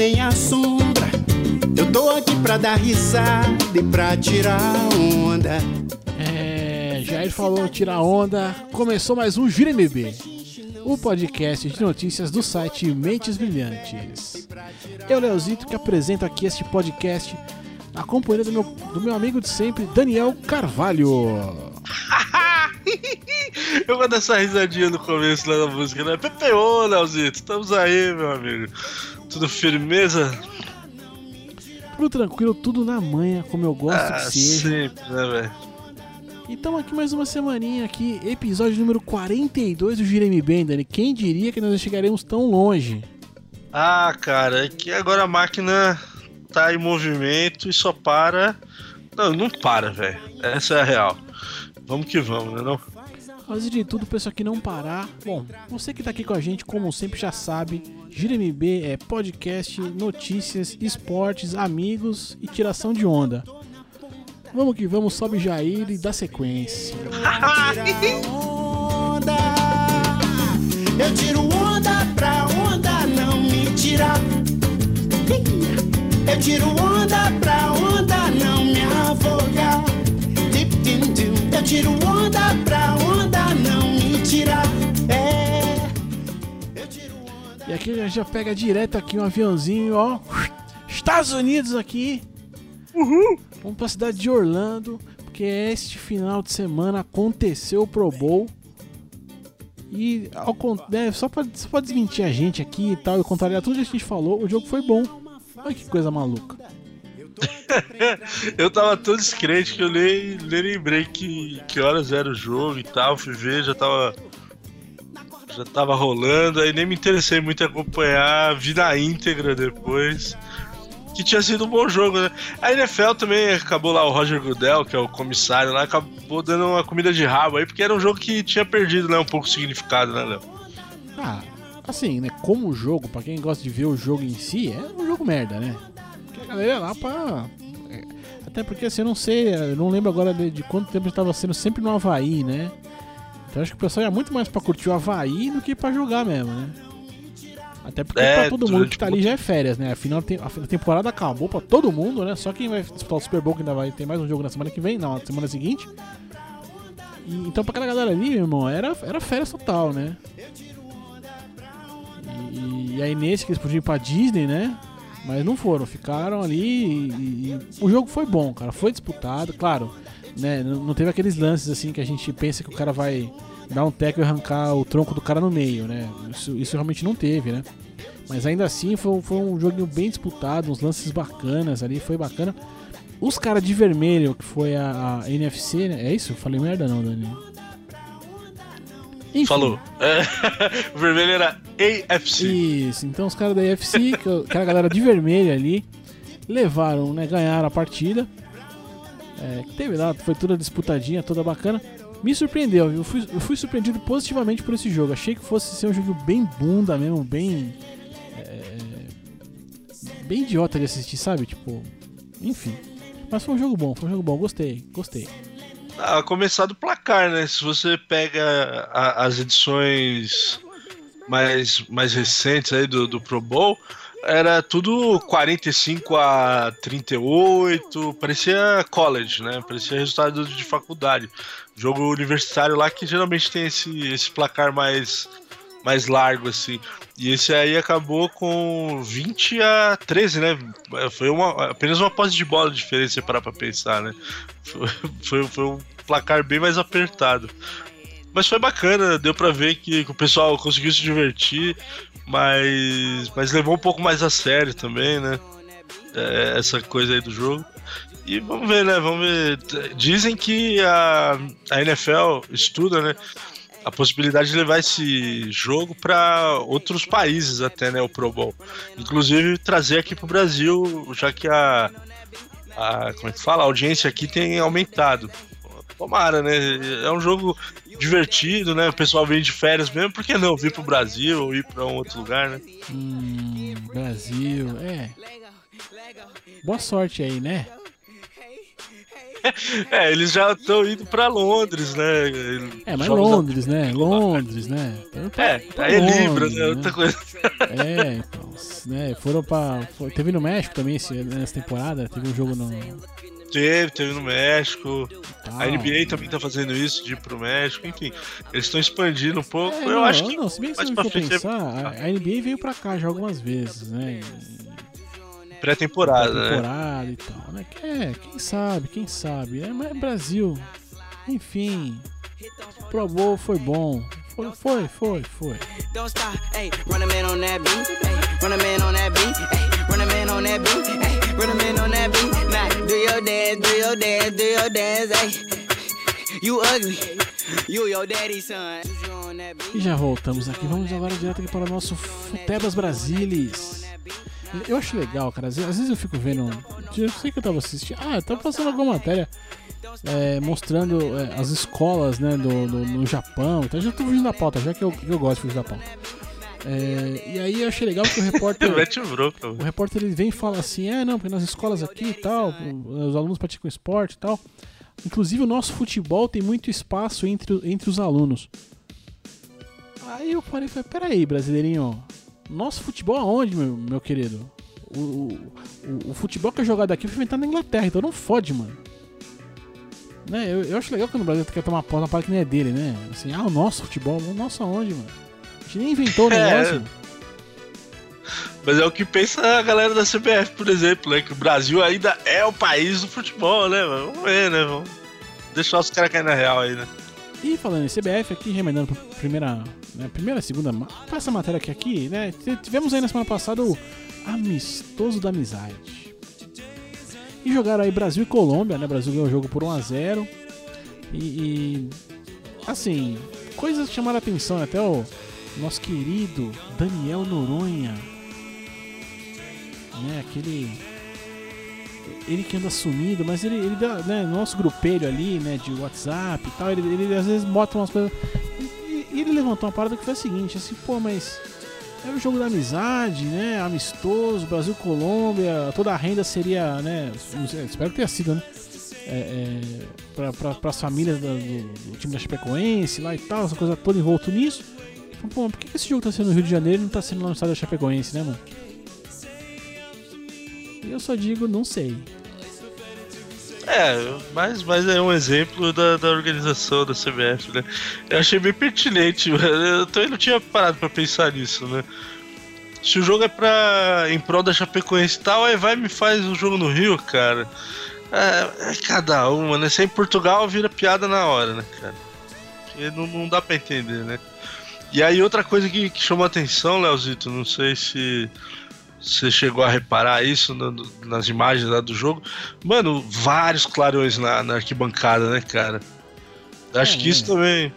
nem a sombra. Eu tô aqui pra dar risada e pra tirar onda. É, Jair falou tirar onda. Começou mais um Gira MB, o podcast de notícias do site Mentes Brilhantes. Eu, Leozito, que apresento aqui este podcast na companhia do meu, do meu amigo de sempre, Daniel Carvalho. Eu vou dar essa risadinha no começo lá da música, né? PPO, Leozito, estamos aí, meu amigo. Tudo firmeza? Tudo tranquilo, tudo na manha, como eu gosto ah, que seja. sempre, né, velho? E estamos aqui mais uma semaninha aqui, episódio número 42 do Gireme Bem, Dani. Quem diria que nós chegaremos tão longe? Ah, cara, é que agora a máquina tá em movimento e só para. Não, não para, velho. Essa é a real. Vamos que vamos, né não? Antes de tudo, pessoal que não parar. Bom, você que tá aqui com a gente, como sempre já sabe, Gira MB é podcast, notícias, esportes, amigos e tiração de onda. Vamos que vamos, sobe Jair e dá sequência. onda. Eu tiro onda pra onda não me tirar. Eu tiro onda pra onda não E aqui a gente já pega direto aqui um aviãozinho, ó. Estados Unidos aqui. Uhul! Vamos pra cidade de Orlando, porque este final de semana aconteceu o Pro Bowl. E ao, né, só, pra, só pra desmentir a gente aqui e tal, e contrariar tudo que a gente falou, o jogo foi bom. Olha que coisa maluca. Eu tava tão descrente que eu nem, nem lembrei que, que horas era o jogo e tal. Fui ver, já tava. Já tava rolando, aí nem me interessei muito em acompanhar, vi na íntegra depois. Que tinha sido um bom jogo, né? A NFL também acabou lá, o Roger Goodell, que é o comissário lá, acabou dando uma comida de rabo aí, porque era um jogo que tinha perdido, né? Um pouco o significado, né, Léo? Ah, assim, né? Como jogo, pra quem gosta de ver o jogo em si, é um jogo merda, né? Porque a galera lá pra. é, até porque assim, eu não sei, eu não lembro agora de, quanto tempo estava sendo sempre no Havaí, né? Então acho que o pessoal ia muito mais pra curtir o Havaí do que pra jogar mesmo, né? Até porque É, pra todo mundo que tá ali já é férias, né? Afinal, a temporada acabou pra todo mundo, né? Só quem vai disputar o Super Bowl que ainda vai ter mais um jogo na semana que vem, não, na semana seguinte. E, então pra aquela galera ali, meu irmão, era, era férias total, né? E, e aí nesse que eles podiam ir pra Disney, né? Mas não foram, ficaram ali e- e o jogo foi bom, cara. Foi disputado, claro. Né, não teve aqueles lances assim que a gente pensa que o cara vai dar um teco e arrancar o tronco do cara no meio, né? Isso, isso realmente não teve, né? Mas ainda assim foi, foi um joguinho bem disputado, uns lances bacanas ali, foi bacana. Os caras de vermelho, que foi a, a NFC, né? É isso? Falei merda não, Dani. Enfim. Falou. É, o vermelho era AFC. Isso, então os caras da UFC, que eu- aquela galera de vermelho ali, levaram, né? Ganharam a partida. É, teve lá, foi toda disputadinha, toda bacana. Me surpreendeu? Eu fui, eu fui surpreendido positivamente por esse jogo. Achei que fosse ser um jogo bem bunda mesmo, bem. é, bem idiota de assistir, sabe? Tipo. Enfim. Mas foi um jogo bom, foi um jogo bom, gostei, gostei. Ah, começar do placar, né? Se você pega a- as edições mais, mais recentes aí do, do Pro Bowl, era tudo 45 a 38, parecia college, né? Parecia resultado de faculdade. Jogo universitário lá que geralmente tem esse, esse placar mais, mais largo, assim. E esse aí acabou com 20 a 13, né? Foi uma, apenas uma posse de bola de diferença, se parar pra pensar, né? Foi, foi, foi um placar bem mais apertado. Mas foi bacana, deu pra ver que o pessoal conseguiu se divertir, mas, mas levou um pouco mais a sério também, né? É, essa coisa aí do jogo. E vamos ver, né? Vamos ver. Dizem que a, a NFL estuda, né? A possibilidade de levar esse jogo para outros países até, né? O Pro Bowl. Inclusive trazer aqui pro Brasil, já que a, a como é que fala? A audiência aqui tem aumentado. Tomara, né? É um jogo divertido, né? O pessoal vem de férias mesmo, por que não vir pro Brasil ou ir para um outro lugar, né? Hum, Brasil, é. Boa sorte aí, né? É, eles já estão indo pra Londres, né? É, mas Londres, né? Londres, né? Então, pra- É, pra aí é Londres, Libra, né? Outra coisa. É, então, né? Foram pra. foi- teve no México também esse, nessa temporada, teve um jogo no. Teve, teve no México. tal. A NBA também tá fazendo isso, de ir pro México, enfim. Eles estão expandindo um pouco. É, eu não, acho que. não, se bem que mais é pensar, a, NBA veio pra cá já algumas vezes, né? Pré-temporada, né? temporada e tal, né? É, quem sabe, quem sabe. É, mas é Brasil. Enfim. Pro Bowl foi bom. Foi, foi, foi, foi. Don't stop, hey, run a man on that beat, hey, run a man on that beat, hey, run a man on that beat, hey, on that beat. Do your dance, do your dance, do your dance, hey. You ugly, you your son. E já voltamos aqui. Vamos agora direto aqui para o nosso Futebas Brasilis. Eu acho legal, cara. Às vezes, eu fico vendo. Eu sei que eu tava assistindo. Ah, eu tava passando alguma matéria é, mostrando é, as escolas né, do, do- no Japão. Então eu já tô fugindo da pauta, já que eu, eu gosto de fugir da pauta. É, e aí eu achei legal que o repórter. O repórter ele vem e fala assim: é, não, porque nas escolas aqui e tal, os alunos praticam esporte e tal. Inclusive o nosso futebol tem muito espaço entre, entre os alunos. Aí eu parei e falei: peraí, brasileirinho, nosso futebol aonde, meu, meu querido? O, o, o- o futebol que é jogado aqui foi inventado na Inglaterra, então não fode, mano. Né? Eu, eu acho legal quando o Brasil quer tomar posse na parte que nem é dele, né? Assim, ah, o nosso futebol, o nosso aonde, mano? A nem inventou o É. negócio. Mas é o que pensa a galera da CBF, por exemplo, né? Que o Brasil ainda é o país do futebol, né? mano? Vamos ver, né? Vamos deixar os caras cair na real aí, né? E falando em CBF, aqui remendando pra primeira, né, primeira, segunda, pra essa matéria aqui, aqui, né? Tivemos aí na semana passada o Amistoso da Amizade. E jogaram aí Brasil e Colômbia, né? Brasil ganhou o jogo por 1x0. E, e, assim, coisas chamaram a atenção, né? até o nosso querido Daniel Noronha. Né? Aquele ele que anda sumido, mas ele, ele dá, né, no nosso grupelho ali, né, de WhatsApp e tal, ele, ele às vezes bota umas coisas. E, e- ele levantou uma parada que foi a seguinte, assim, pô, mas é o jogo da amizade, né? Amistoso, Brasil Colômbia, toda a renda seria, né? Espero que tenha sido, né? É, é, pra, pras famílias do, do time da Chapecoense lá e tal, essa coisa toda envolto nisso. Então, pô, por que esse jogo tá sendo no Rio de Janeiro e não tá sendo lá no estádio da Chapecoense, né, mano? Eu só digo, não sei. É, mas, mas é um exemplo da, da organização da CBF, né? Eu achei bem pertinente, eu também não tinha parado pra pensar nisso, né? Se o jogo é pra. em prol da Chapecoense e tal, aí vai e me faz um jogo no Rio, cara. É, é cada uma, né? Se é em Portugal, vira piada na hora, né, cara? Porque não, não dá pra entender, né? E aí outra coisa que, que chamou a atenção, Leozito, não sei se você chegou a reparar isso no- nas imagens lá do jogo. Mano, vários clarões na, na arquibancada, né, cara? Acho É, que isso é. também.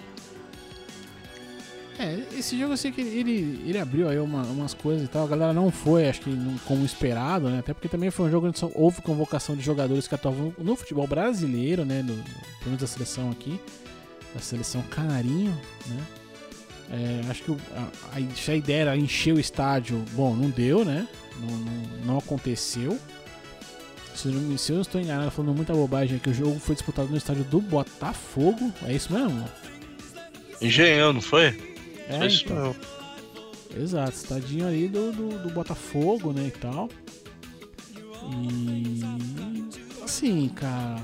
É, esse jogo eu sei que ele, ele abriu aí uma- umas coisas e tal. A galera não foi, acho que não- como esperado, né? Até porque também foi um jogo onde só houve convocação de jogadores que atuavam no futebol brasileiro, né? No, pelo menos da seleção aqui. Da seleção canarinho, né? É, acho que o- a, a, se a ideia era encher o estádio, bom, não deu, né? Não, não, não aconteceu. Se eu, não, se eu não estou enganado, falando muita bobagem aqui, o jogo foi disputado no estádio do Botafogo. É isso mesmo? Engenhão, não foi? É, Foi isso então. mesmo. Exato, estadinho ali do, do, do Botafogo, né, e tal. E. Assim, cara.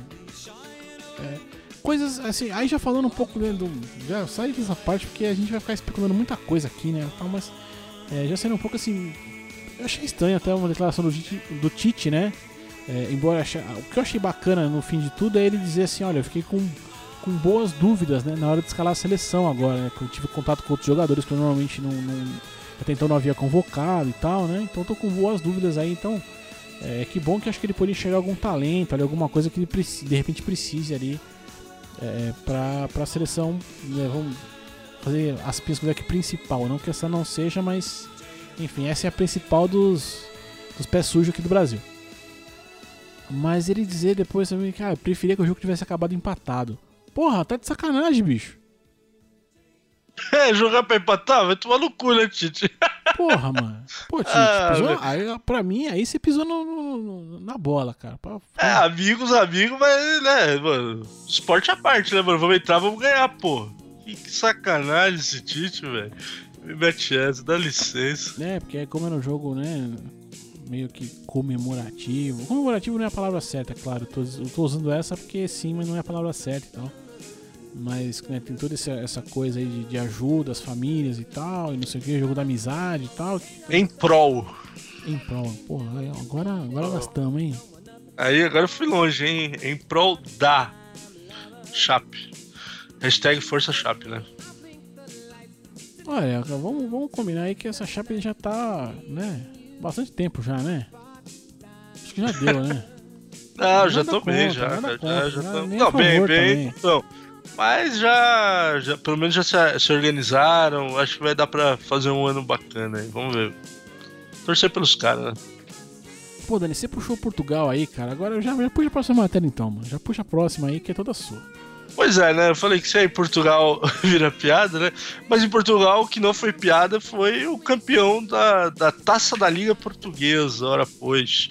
é, coisas assim, aí já falando um pouco né, do. Já sai dessa parte porque a gente vai ficar especulando muita coisa aqui, né? Tal, mas é, já sendo um pouco assim. Eu achei estranho até uma declaração do do Tite né? É, embora acha- o que eu achei bacana no fim de tudo é ele dizer assim, olha, eu fiquei com, com boas dúvidas, né, na hora de escalar a seleção agora, né, que eu tive contato com outros jogadores que eu normalmente não, não até então não havia convocado e tal, né? Então tô com boas dúvidas aí, então é que bom que acho que ele pode enxergar algum talento, ali, alguma coisa que ele de repente precise ali é, pra, pra seleção, né, vamos fazer as pesquisas aqui principal, não que essa não seja, mas enfim, essa é a principal dos, dos pés sujos aqui do Brasil. Mas ele dizer depois também que ah, eu preferia que o jogo tivesse acabado empatado. Porra, tá de sacanagem, bicho. É, jogar pra empatar, vai tomar no cu, né, Tite? Porra, mano. Pô, Tite, Ah, pisou, aí, pra mim, aí você pisou no- no- na bola, cara. Pra- É, amigos, amigos, mas, né, mano, esporte à parte, né, mano? Vamos entrar, vamos ganhar, pô. Que, que sacanagem esse Tite, velho. Me mete essa, dá licença. É, porque como era um jogo, né, meio que comemorativo. Comemorativo não é a palavra certa, é claro. Eu tô, eu tô usando essa porque sim, mas não é a palavra certa e tal. Mas né, tem toda essa, coisa aí de, de ajuda às famílias e tal, e não sei o que, jogo da amizade e tal. Em prol. Em prol. Porra, agora, agora nós estamos, hein? Aí agora eu fui longe, hein? Em prol da Chape. Hashtag Força Chape, né? Olha, vamos, vamos combinar aí que essa chapa já tá, né? Bastante tempo já, né? Acho que já deu, né? Não, já tô bem, já. Já, já nada- tô... Não, bem, bem. também. Então, mas já, já, pelo menos já se, se organizaram. Acho que vai dar pra fazer um ano bacana aí. Vamos ver. Torcer pelos caras, né? Pô, Dani, você puxou Portugal aí, cara. Agora já, já puxa a próxima matéria então, mano. Já puxa a próxima aí que é toda sua. Pois é, né? Eu falei que se aí em Portugal vira piada, né? Mas em Portugal o que não foi piada foi o campeão da, da Taça da Liga Portuguesa, ora pois.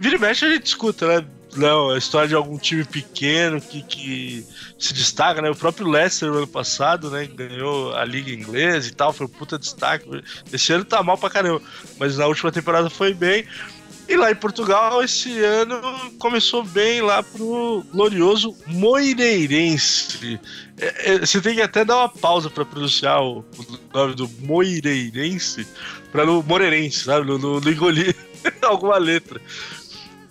Vira e mexe a gente escuta, né? Não, a história de algum time pequeno que, que se destaca, né? O próprio Leicester no ano passado, né? Ganhou a Liga Inglesa e tal, foi um puta destaque. Esse ano tá mal pra caramba, mas na última temporada foi bem. E lá em Portugal, esse ano começou bem lá pro glorioso Moreirense. É, é, você tem que até dar uma pausa pra pronunciar o, o nome do Moreirense, pra no Moreirense, sabe? Não, não, não engolir alguma letra.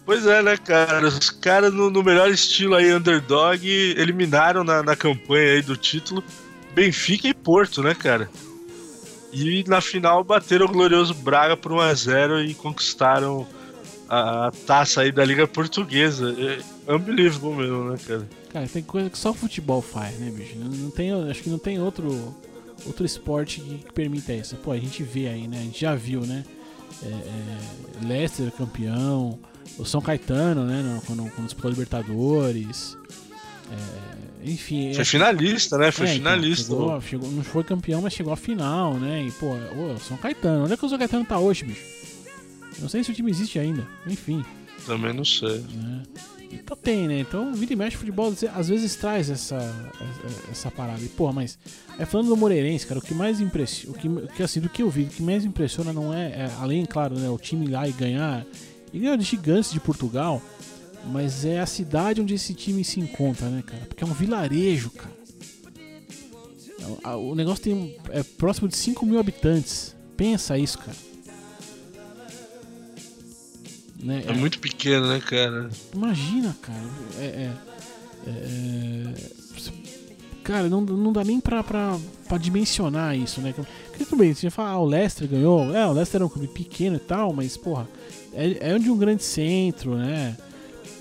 Pois é, né, cara? Os caras, no, no melhor estilo aí, underdog, eliminaram na, na campanha aí do título Benfica e Porto, né, cara? E na final bateram o glorioso Braga por 1x0 e conquistaram a, a taça aí da Liga Portuguesa. É unbelievable mesmo, né, cara? Cara, tem coisa que só o futebol faz, né, bicho? Não, tem, acho que não tem outro, outro esporte que, que permita isso. Pô, a gente vê aí, né? A gente já viu, né? É, é, Leicester campeão, o São Caetano, né? Quando, quando disputou a Libertadores. É, enfim. Foi é- finalista, né? Foi é, então, finalista. chegou, chegou- não foi campeão, mas chegou à final, né? E, pô, ô, São Caetano. Onde é que o São Caetano tá hoje, bicho? Não sei se o time existe ainda. Enfim, Também não sei. né? Então tem, né? Então, vira e mexe futebol às vezes traz essa, essa, parada. E, porra, mas é falando do Moreirense, cara, o que mais impressiona, o que, o assim, do que eu vi, o que mais impressiona não é, é, além, claro, né, o time ir lá e ganhar, e ganhar de gigantes de Portugal, mas é a cidade onde esse time se encontra, né, cara? Porque é um vilarejo, cara. É, O negócio tem é próximo de 5 mil habitantes. Pensa isso, cara. Né? É muito pequeno, né, cara? Imagina, cara. É. é- é- cara, não, não dá nem pra, pra, pra dimensionar isso, né? Porque tudo bem, você fala, ah, o Leicester ganhou. É, o Leicester é um clube pequeno e tal, mas, porra, é, é de um grande centro, né?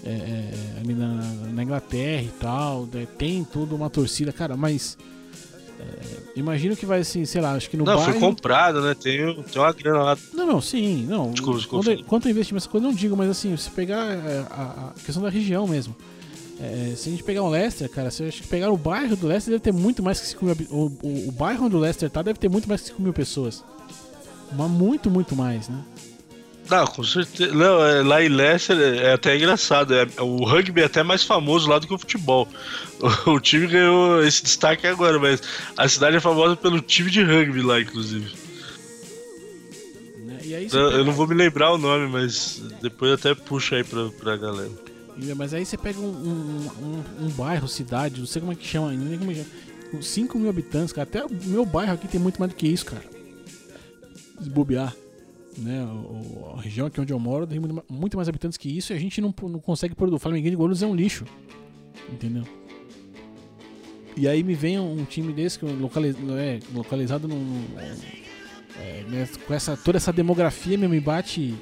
É, é, ali na, na Inglaterra e tal. né? Tem toda uma torcida, cara, mas. é, imagino que vai assim, sei lá, acho que no não, bairro... foi comprado, né? Tem, tem uma grana lá. Não, não, sim, não. Desculpa, desculpa. Quando, quanto ao investimento, essa coisa eu não digo, mas assim, se pegar é, a, a questão da região mesmo. É, se a gente pegar o Leicester, cara, se a gente pegar o bairro do Leicester, deve ter muito mais que 5 mil. O, o, o bairro onde o Leicester tá deve ter muito mais que 5 mil pessoas. Mas muito, muito mais, né? Não, com certeza. Não, é, lá em Leicester é é até engraçado. É, o rugby é até mais famoso lá do que o futebol. O, o time ganhou esse destaque agora, mas a cidade é famosa pelo time de rugby lá, inclusive. Né? E aí Eu, pega- eu não vou me lembrar o nome, mas depois até puxo aí pra, pra galera. Mas aí você pega um, um, um- um bairro, cidade, não sei como é que chama, não sei como é que chama, com 5 mil habitantes, cara. Até o meu bairro aqui tem muito mais do que isso, cara. Se bobear. Né? A região aqui onde eu moro tem muito, ma- muito mais habitantes que isso e a gente não, não consegue pôr. O Flamenguinho de Guarulhos é um lixo. Entendeu? E aí me vem um time desse que localiz, é, localizado num. num- é, né, com essa, toda essa demografia me bate.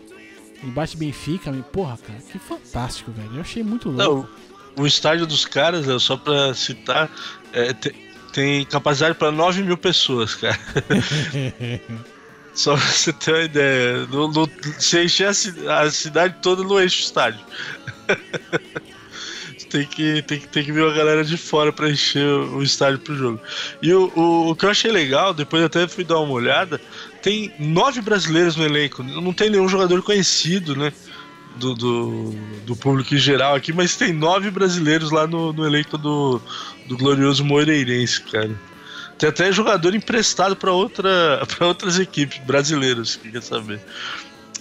Me bate Benfica, me, porra, cara, que fantástico, velho. Eu achei muito louco. Não, o estádio dos caras, é, só pra citar, é, te- tem capacidade pra 9 mil pessoas, cara. Só pra você ter uma ideia. No, no, encher a, a cidade toda, não enche o estádio. tem que, tem que, tem que vir uma galera de fora pra encher o estádio pro jogo. E o, o, o que eu achei legal, depois até fui dar uma olhada, tem nove brasileiros no elenco. Não tem nenhum jogador conhecido, né? Do, do, do público em geral aqui, mas tem nove brasileiros lá no, no elenco do, do glorioso Moreirense, cara. Tem até jogador emprestado para outra, pra outras equipes brasileiras, que quer saber.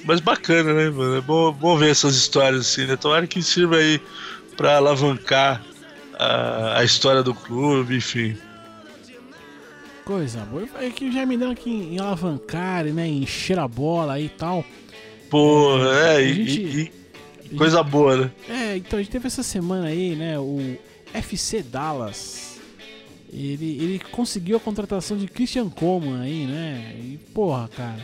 Mas bacana, né, mano? É bom, bom ver essas histórias assim, né? Tomara que sirva aí para alavancar a, a história do clube, enfim. Coisa boa. É que já me deu aqui em alavancar, né? Em encher a bola aí e tal. Porra, é, e, gente- e- e coisa boa, né? É, então a gente teve essa semana aí, né? O FC Dallas. Ele, ele conseguiu a contratação de Christian Coleman aí, né? E porra, cara.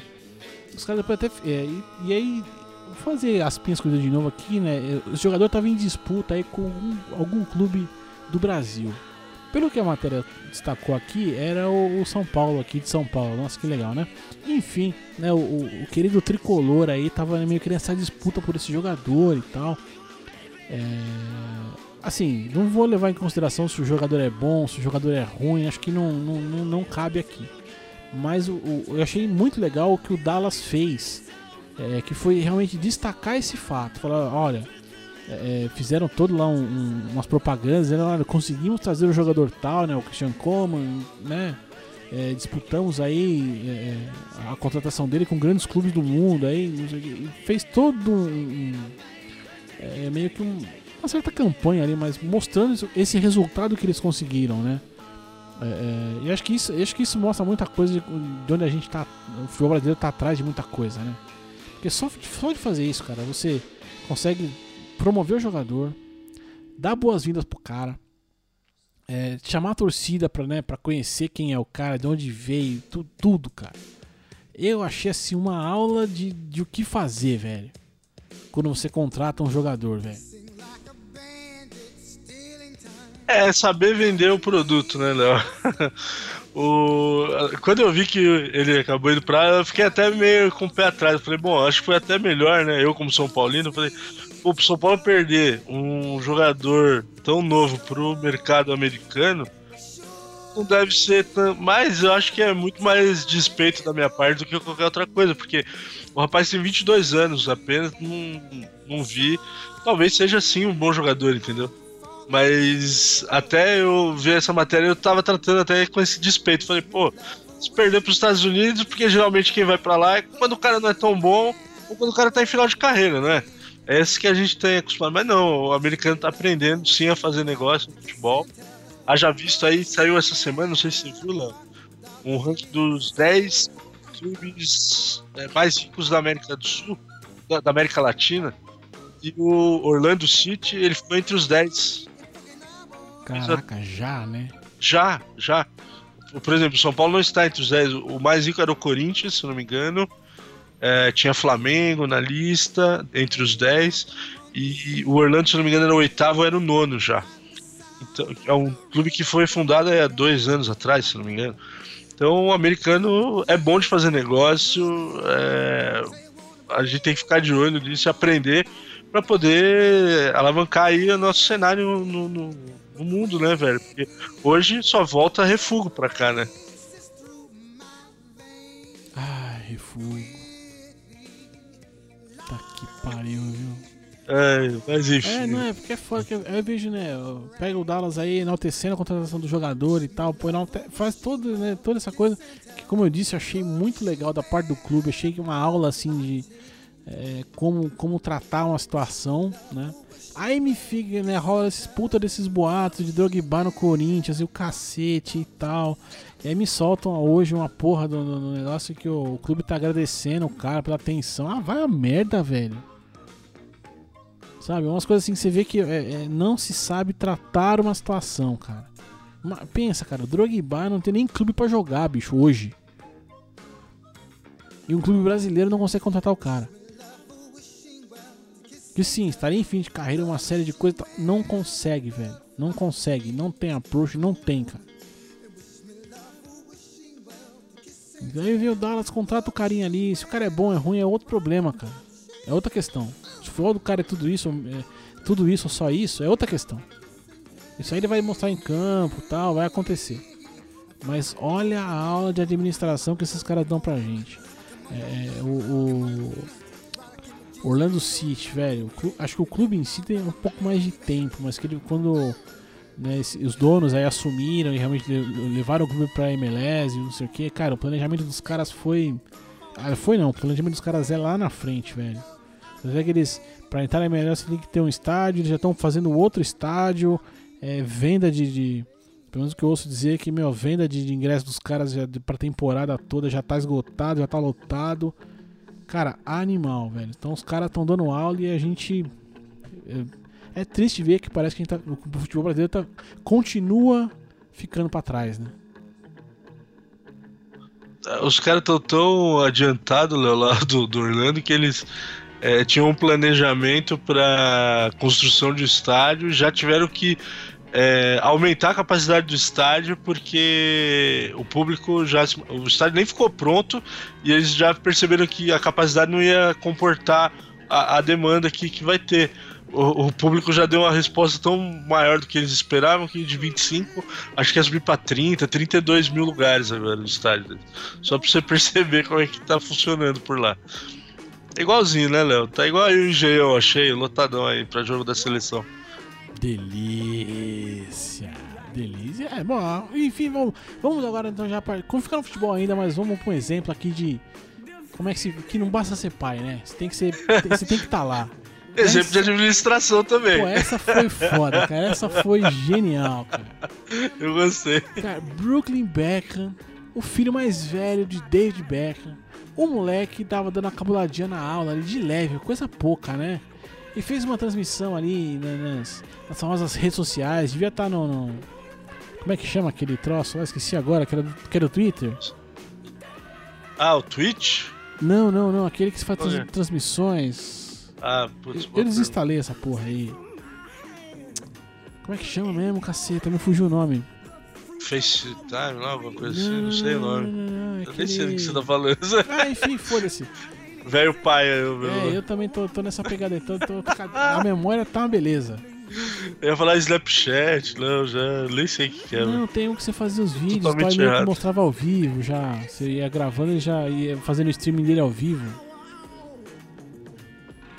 Os caras depois até. é, e, e aí, vou fazer as pinhas coisas de novo aqui, né? O jogador tava em disputa aí com algum, algum clube do Brasil. Pelo que a matéria destacou aqui, era o, o São Paulo aqui de São Paulo. Nossa, que legal, né? Enfim, né? O, o- querido tricolor aí tava meio que nessa disputa por esse jogador e tal. É, Assim, não vou levar em consideração se o jogador é bom, se o jogador é ruim, acho que não, não, não, não cabe aqui. Mas o, o- eu achei muito legal o que o Dallas fez, é, que foi realmente destacar esse fato. Falar, olha, é, fizeram todo lá um- um- umas propagandas, dizendo, olha, conseguimos trazer o jogador tal, né, o Christian Coleman, né, é, disputamos aí é, a contratação dele com grandes clubes do mundo, aí fez todo um, um- é, meio que um- uma certa campanha ali, mas mostrando esse resultado que eles conseguiram, né? É, é, e acho que isso, acho que isso mostra muita coisa de, de onde a gente tá. O futebol brasileiro tá atrás de muita coisa, né? Porque só, só de fazer isso, cara, você consegue promover o jogador, dar boas-vindas pro cara, é, chamar a torcida pra, né, pra conhecer quem é o cara, de onde veio, tu- tudo, cara. Eu achei assim uma aula de, de o que fazer, velho. Quando você contrata um jogador, velho. É saber vender o produto, né, Léo? O... Quando eu vi que ele acabou indo pra eu fiquei até meio com o pé atrás. Eu falei, bom, acho que foi até melhor, né? Eu, como São Paulino, falei, pô, pro São Paulo perder um jogador tão novo pro mercado americano não deve ser tão. Mas eu acho que é muito mais despeito da minha parte do que qualquer outra coisa, porque o rapaz tem 22 anos apenas, não, não vi. Talvez seja sim um bom jogador, entendeu? Mas até eu ver essa matéria, eu tava tratando até com esse despeito. Falei, pô, se perder pros Estados Unidos, porque geralmente quem vai pra lá é quando o cara não é tão bom ou quando o cara tá em final de carreira, né? É esse que a gente tem acostumado. Mas não, o americano tá aprendendo sim a fazer negócio no futebol. Haja visto aí, saiu essa semana, não sei se você viu, Léo, um ranking dos 10 clubes é, mais ricos da América do Sul, da América Latina. E o Orlando City, ele ficou entre os 10. Caraca, já, né? Já, já. Por exemplo, o São Paulo não está entre os 10. O mais rico era o Corinthians, se não me engano. É, tinha Flamengo na lista, entre os 10. E o Orlando, se não me engano, era o oitavo, era o nono já. Então, é um clube que foi fundado há dois anos atrás, se não me engano. Então, o americano é bom de fazer negócio. é, a gente tem que ficar de olho nisso e aprender para poder alavancar aí o nosso cenário no, no, no mundo, né, velho? Porque hoje só volta refúgio pra cá, né? Ai, refúgio. Tá que pariu, viu? É, mas enfim. É, não é, porque é foda que eu, vejo, né? Pega o Dallas aí enaltecendo a contratação do jogador e tal, pô, enalte- faz todo, né, toda essa coisa que, como eu disse, eu achei muito legal da parte do clube. Achei que uma aula assim de é, como, como tratar uma situação, né? Aí me fica, né, rola esses puta desses boatos de Drogba no Corinthians e o cacete e tal. E aí me soltam hoje uma porra do, do- do negócio que o, o clube tá agradecendo o cara pela atenção. Ah, vai a merda, velho. Sabe? Umas coisas assim que você vê que é, é, não se sabe tratar uma situação, cara. Pensa, cara, o Drogba não tem nem clube pra jogar, bicho, hoje. E um clube brasileiro não consegue contratar o cara. Que sim, estaria em fim de carreira, uma série de coisas. tá- Não consegue, velho. Não consegue. Não tem approach, não tem, cara. E aí vem o Dallas, contrata o carinha ali. Se o cara é bom, é ruim, é outro problema, cara. É outra questão. Se o futebol do cara é tudo isso, é, tudo isso ou só isso é outra questão. Isso aí ele vai mostrar em campo tal, vai acontecer. Mas olha a aula de administração que esses caras dão pra gente. É, o, o Orlando City, velho. acho que o clube em si tem um pouco mais de tempo, mas que ele, quando né, os donos aí assumiram e realmente le- levaram o clube pra MLS e não sei o que, cara, o planejamento dos caras foi. Ah, foi não, o planejamento dos caras é lá na frente, velho. Você vê que eles, pra entrar na MLS, tem que ter um estádio, eles já estão fazendo outro estádio, é, venda de, de- Pelo menos o que eu ouço dizer é que, meu, venda de, de ingressos dos caras já, pra temporada toda já tá esgotado, já tá lotado. Cara, animal, velho. Então os caras estão dando aula e a gente. É, é triste ver que parece que a gente tá, o futebol brasileiro tá, continua ficando pra trás, né? Os caras estão tão adiantados, Léo, lá do, do Orlando, que eles é, tinham um planejamento para construção de estádio, já tiveram que é, aumentar a capacidade do estádio porque o público já o estádio nem ficou pronto e eles já perceberam que a capacidade não ia comportar a, a demanda que, que vai ter. O, o público já deu uma resposta tão maior do que eles esperavam que de 25 acho que ia subir para 30, 32 mil lugares agora no estádio. Só pra você perceber como é que tá funcionando por lá. Igualzinho, né, Léo? Tá igual aí o Engenhão, achei, lotadão aí pra jogo da seleção. Delícia. Delícia. É, bom, enfim, vamos, vamos agora então já para. Como ficar no futebol ainda, mas vamos pra um exemplo aqui de. Como é que se. Que não basta ser pai, né? Você tem que ser. Você tem que estar lá. Exemplo de administração também. Pô, essa foi foda, cara. Essa foi genial, cara. Eu gostei. Cara, Brooklyn Beckham, o filho mais velho de David Beckham, o moleque tava dando uma cabuladinha na aula ali de leve, coisa pouca, né? E fez uma transmissão ali na- nas, nas famosas redes sociais, devia estar no, no- Como é que chama aquele troço? Eu esqueci agora, que era, que era do Twitter. Ah, o Twitch? Não, não, não, aquele que se faz trans- Ok. transmissões. Ah, putz, Eu boa desinstalei essa porra aí. Como é que chama mesmo, caceta? Me fugiu o nome. FaceTime lá, alguma coisa assim, não sei o nome. não, não, Eu nem sei do que você tá aquele- falando. Ah, enfim, foda-se. Velho pai, eu, É, eu também tô, tô nessa pegada aí. Tô, tô- a memória tá uma beleza. eu ia falar Snapchat, não, já nem sei o que, que é. Não, tem um que você fazia os vídeos, Totalmente meio que mostrava ao vivo já. Você ia gravando e já ia fazendo o streaming dele ao vivo.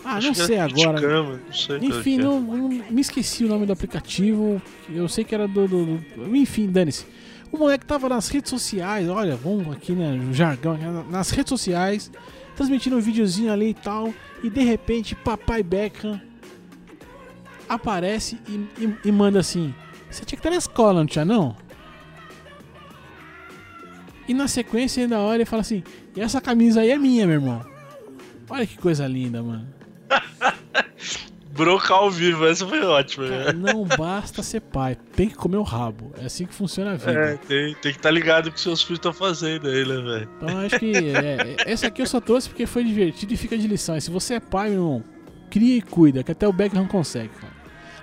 Ah, Acho não era sei agora. Twitchcam, não sei Enfim, é. não, não- me esqueci o nome do aplicativo. Eu sei que era do. do- do- enfim, dane-se. O moleque tava nas redes sociais, olha, vamos aqui, né? No jargão, aqui, nas redes sociais, transmitindo um videozinho ali e tal. E de repente, papai Beckham aparece e, e- e manda assim: Você tinha que estar na escola, não tinha não? E na sequência, ainda hora, ele fala assim: E essa camisa aí é minha, meu irmão. Olha que coisa linda, mano. Broca ao vivo, essa foi ótima. Cara, né? não basta ser pai, tem que comer o rabo. É assim que funciona a vida. É, tem, tem que estar ligado com o que seus filhos estão fazendo aí, né, velho? Então acho que é, essa aqui eu só trouxe porque foi divertido e fica de lição. E se você é pai, meu irmão, cria e cuida, que até o Beckham consegue, cara.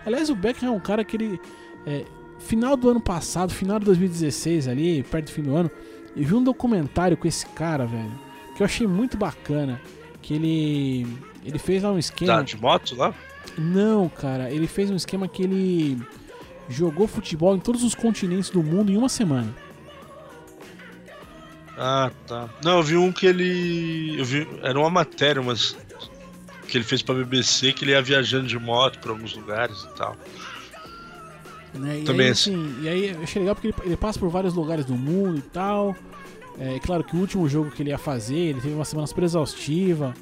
Aliás, o Beckham é um cara que ele. é, final do ano passado, final de 2016 ali, perto do fim do ano, eu vi um documentário com esse cara, velho, que eu achei muito bacana. Que ele. Ele fez lá um esquema. Tá, de moto lá? Não, cara, ele fez um esquema que ele jogou futebol em todos os continentes do mundo em uma semana. Ah, tá. Não, eu vi um que ele. Eu vi. Era uma matéria, mas. Que ele fez pra BBC, que ele ia viajando de moto pra alguns lugares e tal. Né? E, Também aí, assim. assim, e aí eu achei legal porque ele, ele passa por vários lugares do mundo e tal. É claro que o último jogo que ele ia fazer, ele teve uma semana super exaustiva.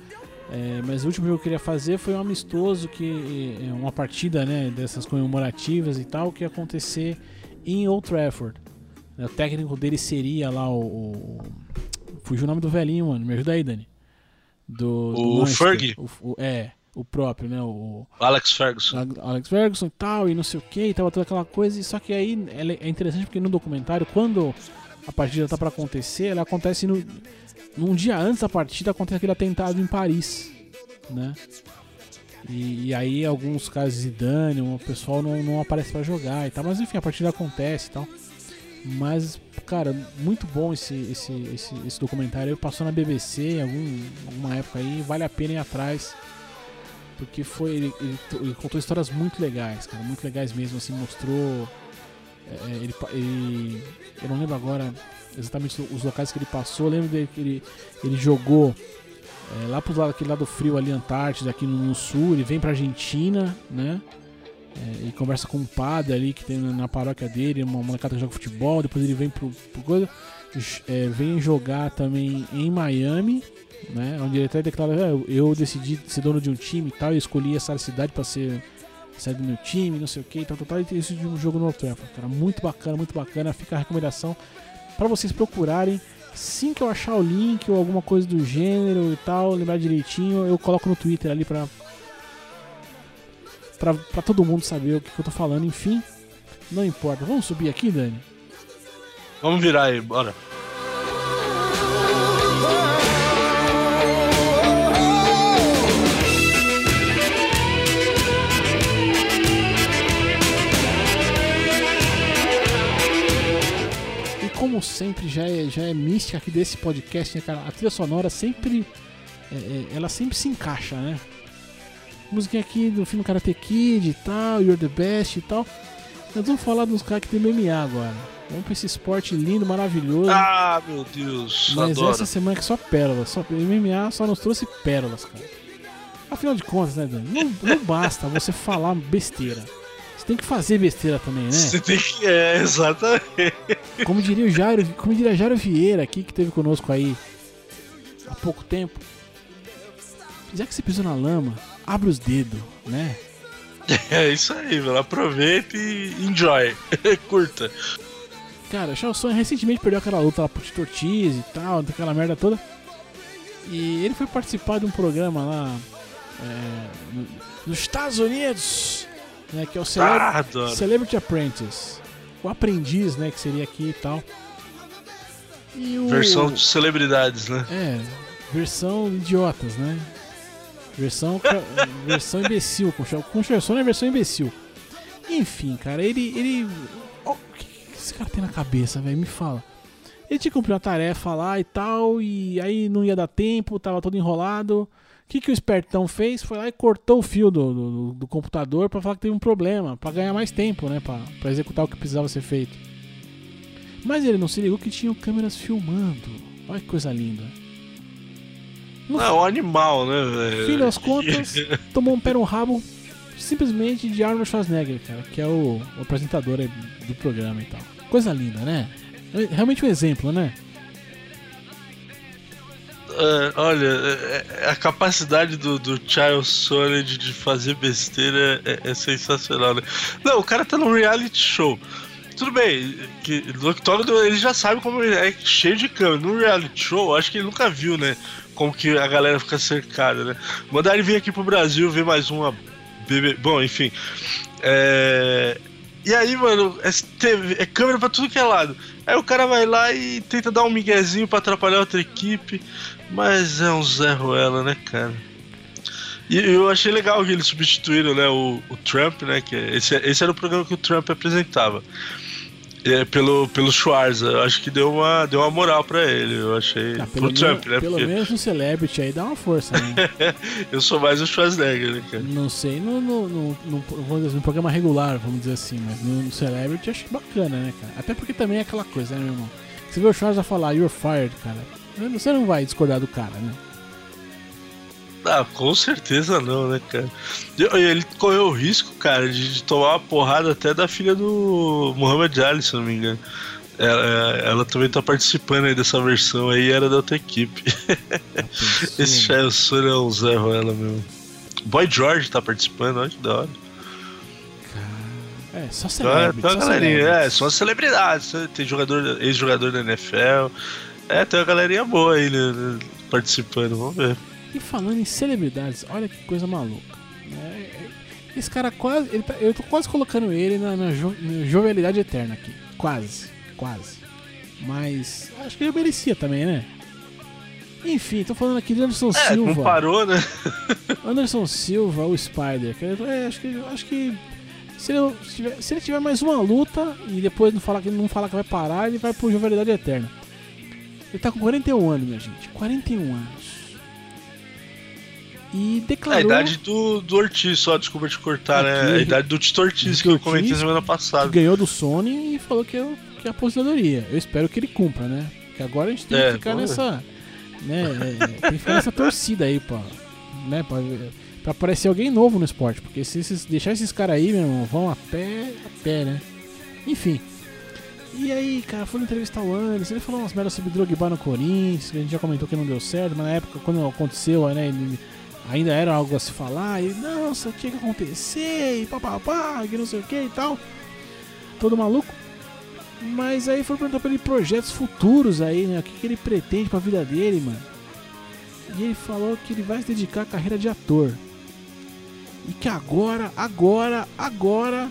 É, mas o último jogo que ele ia fazer foi um amistoso, que é uma partida né, dessas comemorativas e tal, que ia acontecer em Old Trafford. O técnico dele seria lá o. o fugiu o nome do velhinho, mano. Me ajuda aí, Dani. Do, do O Manchester. Fergie? O- o- é, o próprio, né? O, Alex Ferguson. Alex Ferguson e tal, e não sei o que, e tava toda aquela coisa. E só que aí é interessante porque no documentário, quando a partida tá pra acontecer, ela acontece no, num dia antes da partida, acontece aquele atentado em Paris, né? E, e aí alguns casos de dano, o pessoal não, não aparece pra jogar e tal, mas enfim, a partida acontece e tal. Mas, cara, muito bom esse, esse, esse, esse documentário. Passou na BBC em algum, alguma época aí, vale a pena ir atrás. Porque foi. Ele, ele, ele contou histórias muito legais, cara. Muito legais mesmo, assim, mostrou. É, ele, ele- eu não lembro agora exatamente os locais que ele passou. Eu lembro dele que ele, ele jogou é, lá pro lado, aquele lado frio ali, Antártida, aqui no, no sul. Ele vem pra Argentina, né? É, ele conversa com um padre ali que tem na, na paróquia dele, uma molecada que joga futebol. Depois ele vem pro, pro coisa. é, vem jogar também em Miami, né? Onde ele até declara: "É, eu, eu decidi ser dono de um time e tal, e escolhi essa cidade pra ser sede do meu time, não sei o que, tal, tal, tal. E isso de um jogo no Old Trafford, cara. Muito bacana, muito bacana. Fica a recomendação pra vocês procurarem. Assim que eu achar o link ou alguma coisa do gênero e tal, lembrar direitinho, eu coloco no Twitter ali pra, pra, pra todo mundo saber o que, que eu tô falando. Enfim, não importa. Vamos subir aqui, Dani? Vamos virar aí, bora. Como sempre, já é, já é mística aqui desse podcast, né, cara? A trilha sonora sempre. é, é, ela sempre se encaixa, né? Musiquinha aqui do filme Karate Kid e tal, You're the Best e tal. Nós vamos falar dos caras que tem MMA agora. Vamos pra esse esporte lindo, maravilhoso. Ah, meu Deus, Mas adoro. essa semana que é só pérolas. Só, MMA só nos trouxe pérolas, cara. Afinal de contas, né, Dani? Não, não basta você falar besteira. Tem que fazer besteira também, né? Você tem que. É, exatamente. Como diria o Jairo, como diria Jairo Vieira aqui, que teve conosco aí há pouco tempo. Já que você pisou na lama, abre os dedos, né? É isso aí, velho. Aproveita e enjoy. Curta. Cara, o Tsung recentemente perdeu aquela luta lá pro Tito Ortiz e tal, aquela merda toda. E ele foi participar de um programa lá é, no- nos Estados Unidos, né, que é o Ah. Celebrity Apprentice. O aprendiz, né, que seria aqui e tal. E o... Versão de celebridades, né? É, versão idiotas, né? Versão, versão imbecil, com com Tsung é versão imbecil. Enfim, cara, ele. ele o que que esse cara tem na cabeça, velho? Me fala. Ele tinha que cumprir uma tarefa lá e tal, e aí não ia dar tempo, tava todo enrolado. O que, que o espertão fez? Foi lá e cortou o fio do, do, do computador pra falar que teve um problema, pra ganhar mais tempo, né? Pra, pra executar o que precisava ser feito. Mas ele não se ligou que tinham câmeras filmando. Olha que coisa linda. No Não, é um animal, né, velho? fim das contas, tomou um pé no rabo simplesmente de Arnold Schwarzenegger, cara, que é o, o apresentador do programa e tal. Coisa linda, né? É Realmente um exemplo, né? É, olha, é- é- a capacidade do, do Child Solid de fazer besteira é, é sensacional, né? Não, o cara tá num reality show. Tudo bem, que no octógono ele já sabe como é cheio de câmera. No reality show, acho que ele nunca viu, né? Como que a galera fica cercada, né? Mandar ele vir aqui pro Brasil ver mais uma. Bom, enfim. É... E aí, mano, é, TV é câmera pra tudo que é lado. Aí o cara vai lá e tenta dar um miguezinho pra atrapalhar outra equipe. Mas é um Zé Ruela, né, cara? E eu achei legal que eles substituíram, né, o, o Trump, né, que esse, esse era o programa que o Trump apresentava. É, pelo, pelo Schwarza, eu acho que deu uma, deu uma moral pra ele, eu achei. Ah, pro Trump, né, pelo porque menos no Celebrity aí dá uma força, né? eu sou mais o Schwarzenegger, né, cara? não sei, no, no, no, no- vamos dizer, no programa regular, vamos dizer assim, mas no, no Celebrity eu acho bacana, né, cara? Até porque também é aquela coisa, né, meu irmão? Você vê o Schwarza falar, you're fired, cara. Você não vai discordar do cara, né? Ah, com certeza não, né, cara? Ele correu o risco, cara, de, tomar uma porrada até da filha do Muhammad Ali, se não me engano. Ela, ela também tá participando aí dessa versão aí, era da outra equipe. Esse Shail Sur é um Zé Ruela mesmo. Boy George tá participando, olha que da hora. É, só Então, é, só galerinha, é, celebridades, né? tem jogador, ex-jogador da NFL. É, tem uma galerinha boa aí né, participando, vamos ver. E falando em celebridades, olha que coisa maluca. né? Esse cara quase. tá- eu tô quase colocando ele na, na jo- na jovialidade eterna aqui. Quase. Quase. Mas acho que ele merecia também, né? Enfim, tô falando aqui de Anderson É, Silva. não parou, né? Anderson Silva, o Spider. é, acho que, acho que se, ele, tiver, se ele tiver mais uma luta e depois não falar, que, não falar que vai parar, ele vai pro Jovialidade Eterna. Ele tá com 41 anos, minha gente. 41 anos. E É a declarou. idade do, do Ortiz, só, desculpa te cortar, né? Aqui. A idade do Tito Ortiz, que eu comentei semana passada. ganhou do Sony e falou que, é- que é aposentadoria. Eu espero que ele cumpra, né? Porque agora a gente tem É, que ficar nessa. Né, é, tem que ficar nessa torcida aí, pra, né, pra, pra aparecer alguém novo no esporte. Porque se esses, deixar esses caras aí, meu irmão, vão a pé, a pé, né? Enfim. E aí, cara, foi entrevistar o Anderson, ele falou umas merdas sobre Drogba no Corinthians, que a gente já comentou que não deu certo, mas na época, quando aconteceu, né, ele ainda era algo a se falar, e não, isso tinha que acontecer, e papapá, que não sei o que e tal. Todo maluco. Mas aí foi perguntar pra ele projetos futuros aí, né? O que, que ele pretende pra vida dele, mano. E ele falou que ele vai se dedicar à carreira de ator. E que agora, agora, agora,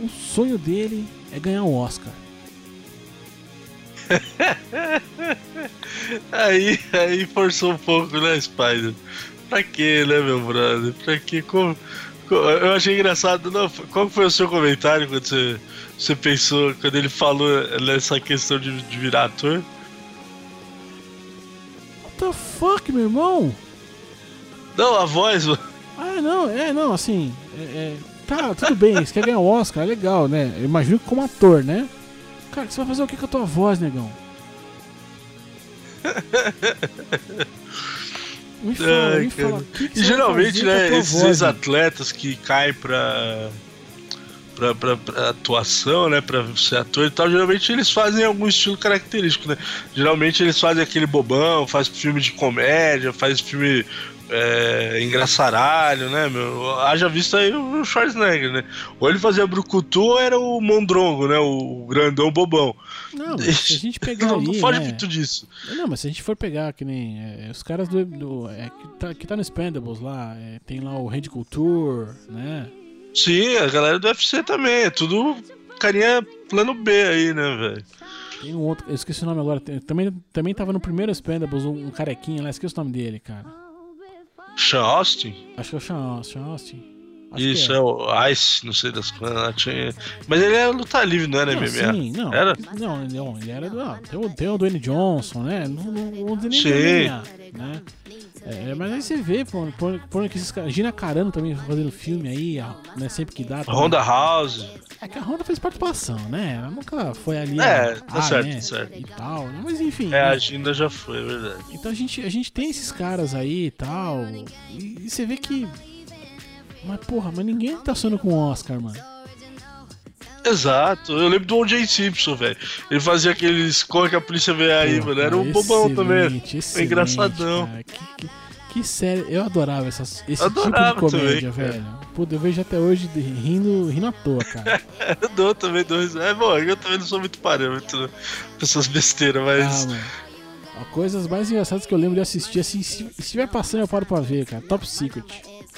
o sonho dele é ganhar um Oscar. Aí, aí forçou um pouco, né, Spider? Pra quê, né, meu brother? Pra quê? Como, co- eu achei engraçado. Não, qual foi o seu comentário quando você, você pensou, quando ele falou nessa questão de, de virar ator? What the fuck, meu irmão? Não, a voz, mano. Ah, não, é, não, assim. é- é, tá, tudo bem, você quer ganhar o Oscar, é legal, né? Eu imagino que como ator, né? Cara, você vai fazer o que com a tua voz, negão? Me fala, Ai, me fala. que que E geralmente, né, esses ex-atletas que caem pra, pra, pra, pra atuação, né, pra ser ator e tal, geralmente eles fazem algum estilo característico, né? Geralmente eles fazem aquele bobão, faz filme de comédia, faz filme é, engraçaralho, né, meu? Haja visto aí o Schwarzenegger, né? Ou ele fazia brucutu ou era o Mondrongo, né, o grandão bobão. Não, mas se a gente pegar Não, ali, não foge né? muito disso. Não, mas se a gente for pegar que nem é, os caras do, do- é, que, tá, que tá no Expendables lá, é, tem lá o Rede Culture, né? Sim, a galera do UFC também, é tudo carinha plano B aí, né, velho? Tem um outro, eu esqueci o nome agora, também, também tava no primeiro Expendables, um, um carequinha lá, esqueci o nome dele, cara. Sean Austin? Acho que é o Sean, Sean Austin. Acho Isso, que é. o Ice, não sei das coisas. Tinha... Mas ele era luta livre, não era Não, MMA? sim, não. Era? Não, não, ele era do. ah, Tem o, tem o Dwayne Johnson, né? Não, não, não Sim. MMA, né? É, mas aí você vê, pô, pô, pô que esses caras. Gina Carano também fazendo filme aí, né? Sempre que dá. também. Honda House. É que a Honda fez participação, né? Ela nunca foi ali. É, a- tá a, certo, né, tá certo. E tal, né? Mas enfim. É, né? a agenda já foi, é verdade. Então a gente, a gente tem esses caras aí e tal. E, e você vê que. Mas porra, mas ninguém tá sonhando com Oscar, mano. Exato, eu lembro do O.J. Simpson, velho. Ele fazia aqueles corre que a polícia vê aí, mano. Era um bobão também. Foi engraçadão. cara. Que, que, que série. Eu adorava essas, esse Adorava tipo de comédia, também, velho. Puta, eu vejo até hoje rindo, rindo à toa, cara. Eu dou também dois. É bom, eu também não sou muito parâmetro né, pra essas besteiras, mas. Ah, mano. Coisas mais engraçadas que eu lembro de assistir, assim, se estiver passando eu paro pra ver, cara. Top Secret.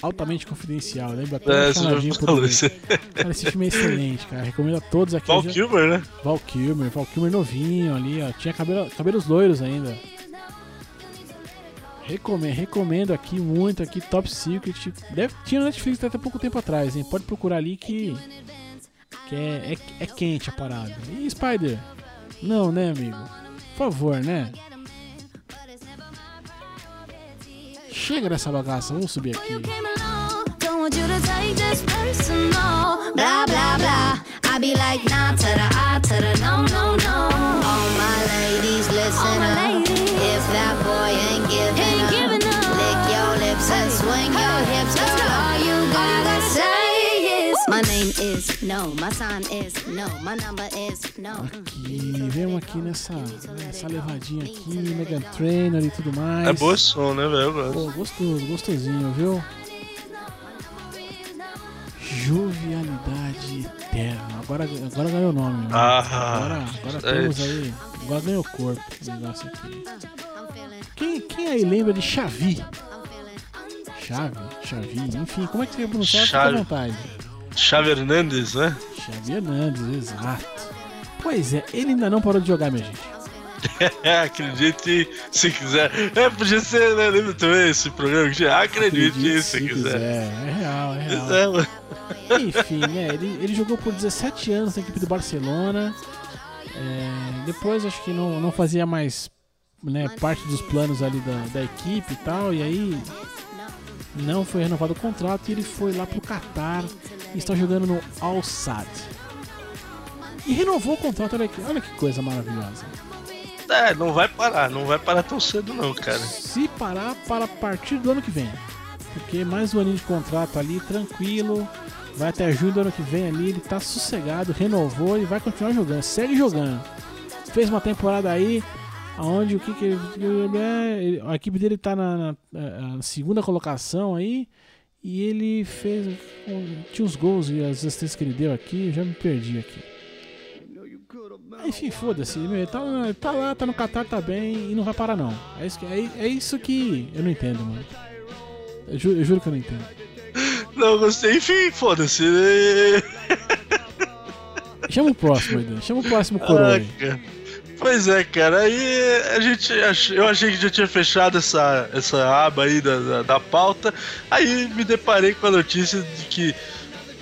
Altamente confidencial, lembra até É, falou ver. isso. Cara, esse filme é excelente, cara. Recomendo a todos aqui. Val Kilmer, né? Val Kilmer, Val Kilmer novinho ali, ó. Tinha cabelo, cabelos loiros ainda. Recomendo, recomendo aqui muito aqui, Top Secret. Deve, tinha no Netflix até pouco tempo atrás, hein? Pode procurar ali que, que é, é, é quente a parada. E Spider? Não, né, amigo? Por favor, né? Chega dessa bagaça, vamos subir aqui. You came along, don't want you to take this personal. Blah blah blah. I be like nah to the I to the no no no. All my ladies, listen up. If that boy ain't giving up, lick your lips and swing your hips. Girl, is no, my sign is no, my number is no. Aqui, vemos aqui nessa, nessa levadinha aqui, Megan Trainor e tudo mais. É boa som, né, velho? Pô, gostoso, gostosinho, viu? Jovialidade eterna. Agora, agora ganhou o nome. né? Ah, agora agora é. temos aí. Agora ganhou corpo esse negócio aqui. Quem, quem aí lembra de Xavi? Chave? Xavi? Enfim, como é que você vai pronunciar? Fica à Chave. vontade. Chave Hernandes, né? Xavi Hernandes, exato. Pois é, ele ainda não parou de jogar, minha gente. É, acredite se quiser. É, podia ser, né? Lembra também esse programa que tinha? Acredite Acredite se quiser. É real, é real. É, mano. Enfim, né? Ele, ele jogou por 17 anos na equipe do Barcelona. É, depois acho que não, não fazia mais né, parte dos planos ali da, da equipe e tal. E aí não foi renovado o contrato e ele foi lá pro Qatar e está jogando no Al Sadd. E renovou o contrato, olha que, olha que coisa maravilhosa. É, não vai parar, não vai parar tão cedo não, cara. Se parar, para a partir do ano que vem. Porque mais um aninho de contrato ali, tranquilo. Vai até junho do ano que vem ali, ele tá sossegado, renovou e vai continuar jogando, segue jogando. Fez uma temporada aí, onde o que, que ele, A equipe dele tá na, na- na segunda colocação aí. E ele fez. Tinha os gols e as assistências que ele deu aqui, eu já me perdi aqui. Enfim, foda-se, ele tá, tá lá, tá no Qatar, tá bem e não vai parar não. É isso que, é, é isso que eu não entendo, mano. Eu, ju- eu juro que eu não entendo. Não, gostei, enfim, foda-se. Chama o próximo, Aidan. Chama o próximo coroa Ah, aí. cara. Pois é, cara, aí a gente eu achei que já tinha fechado essa, essa aba aí da, da, da pauta, aí me deparei com a notícia de que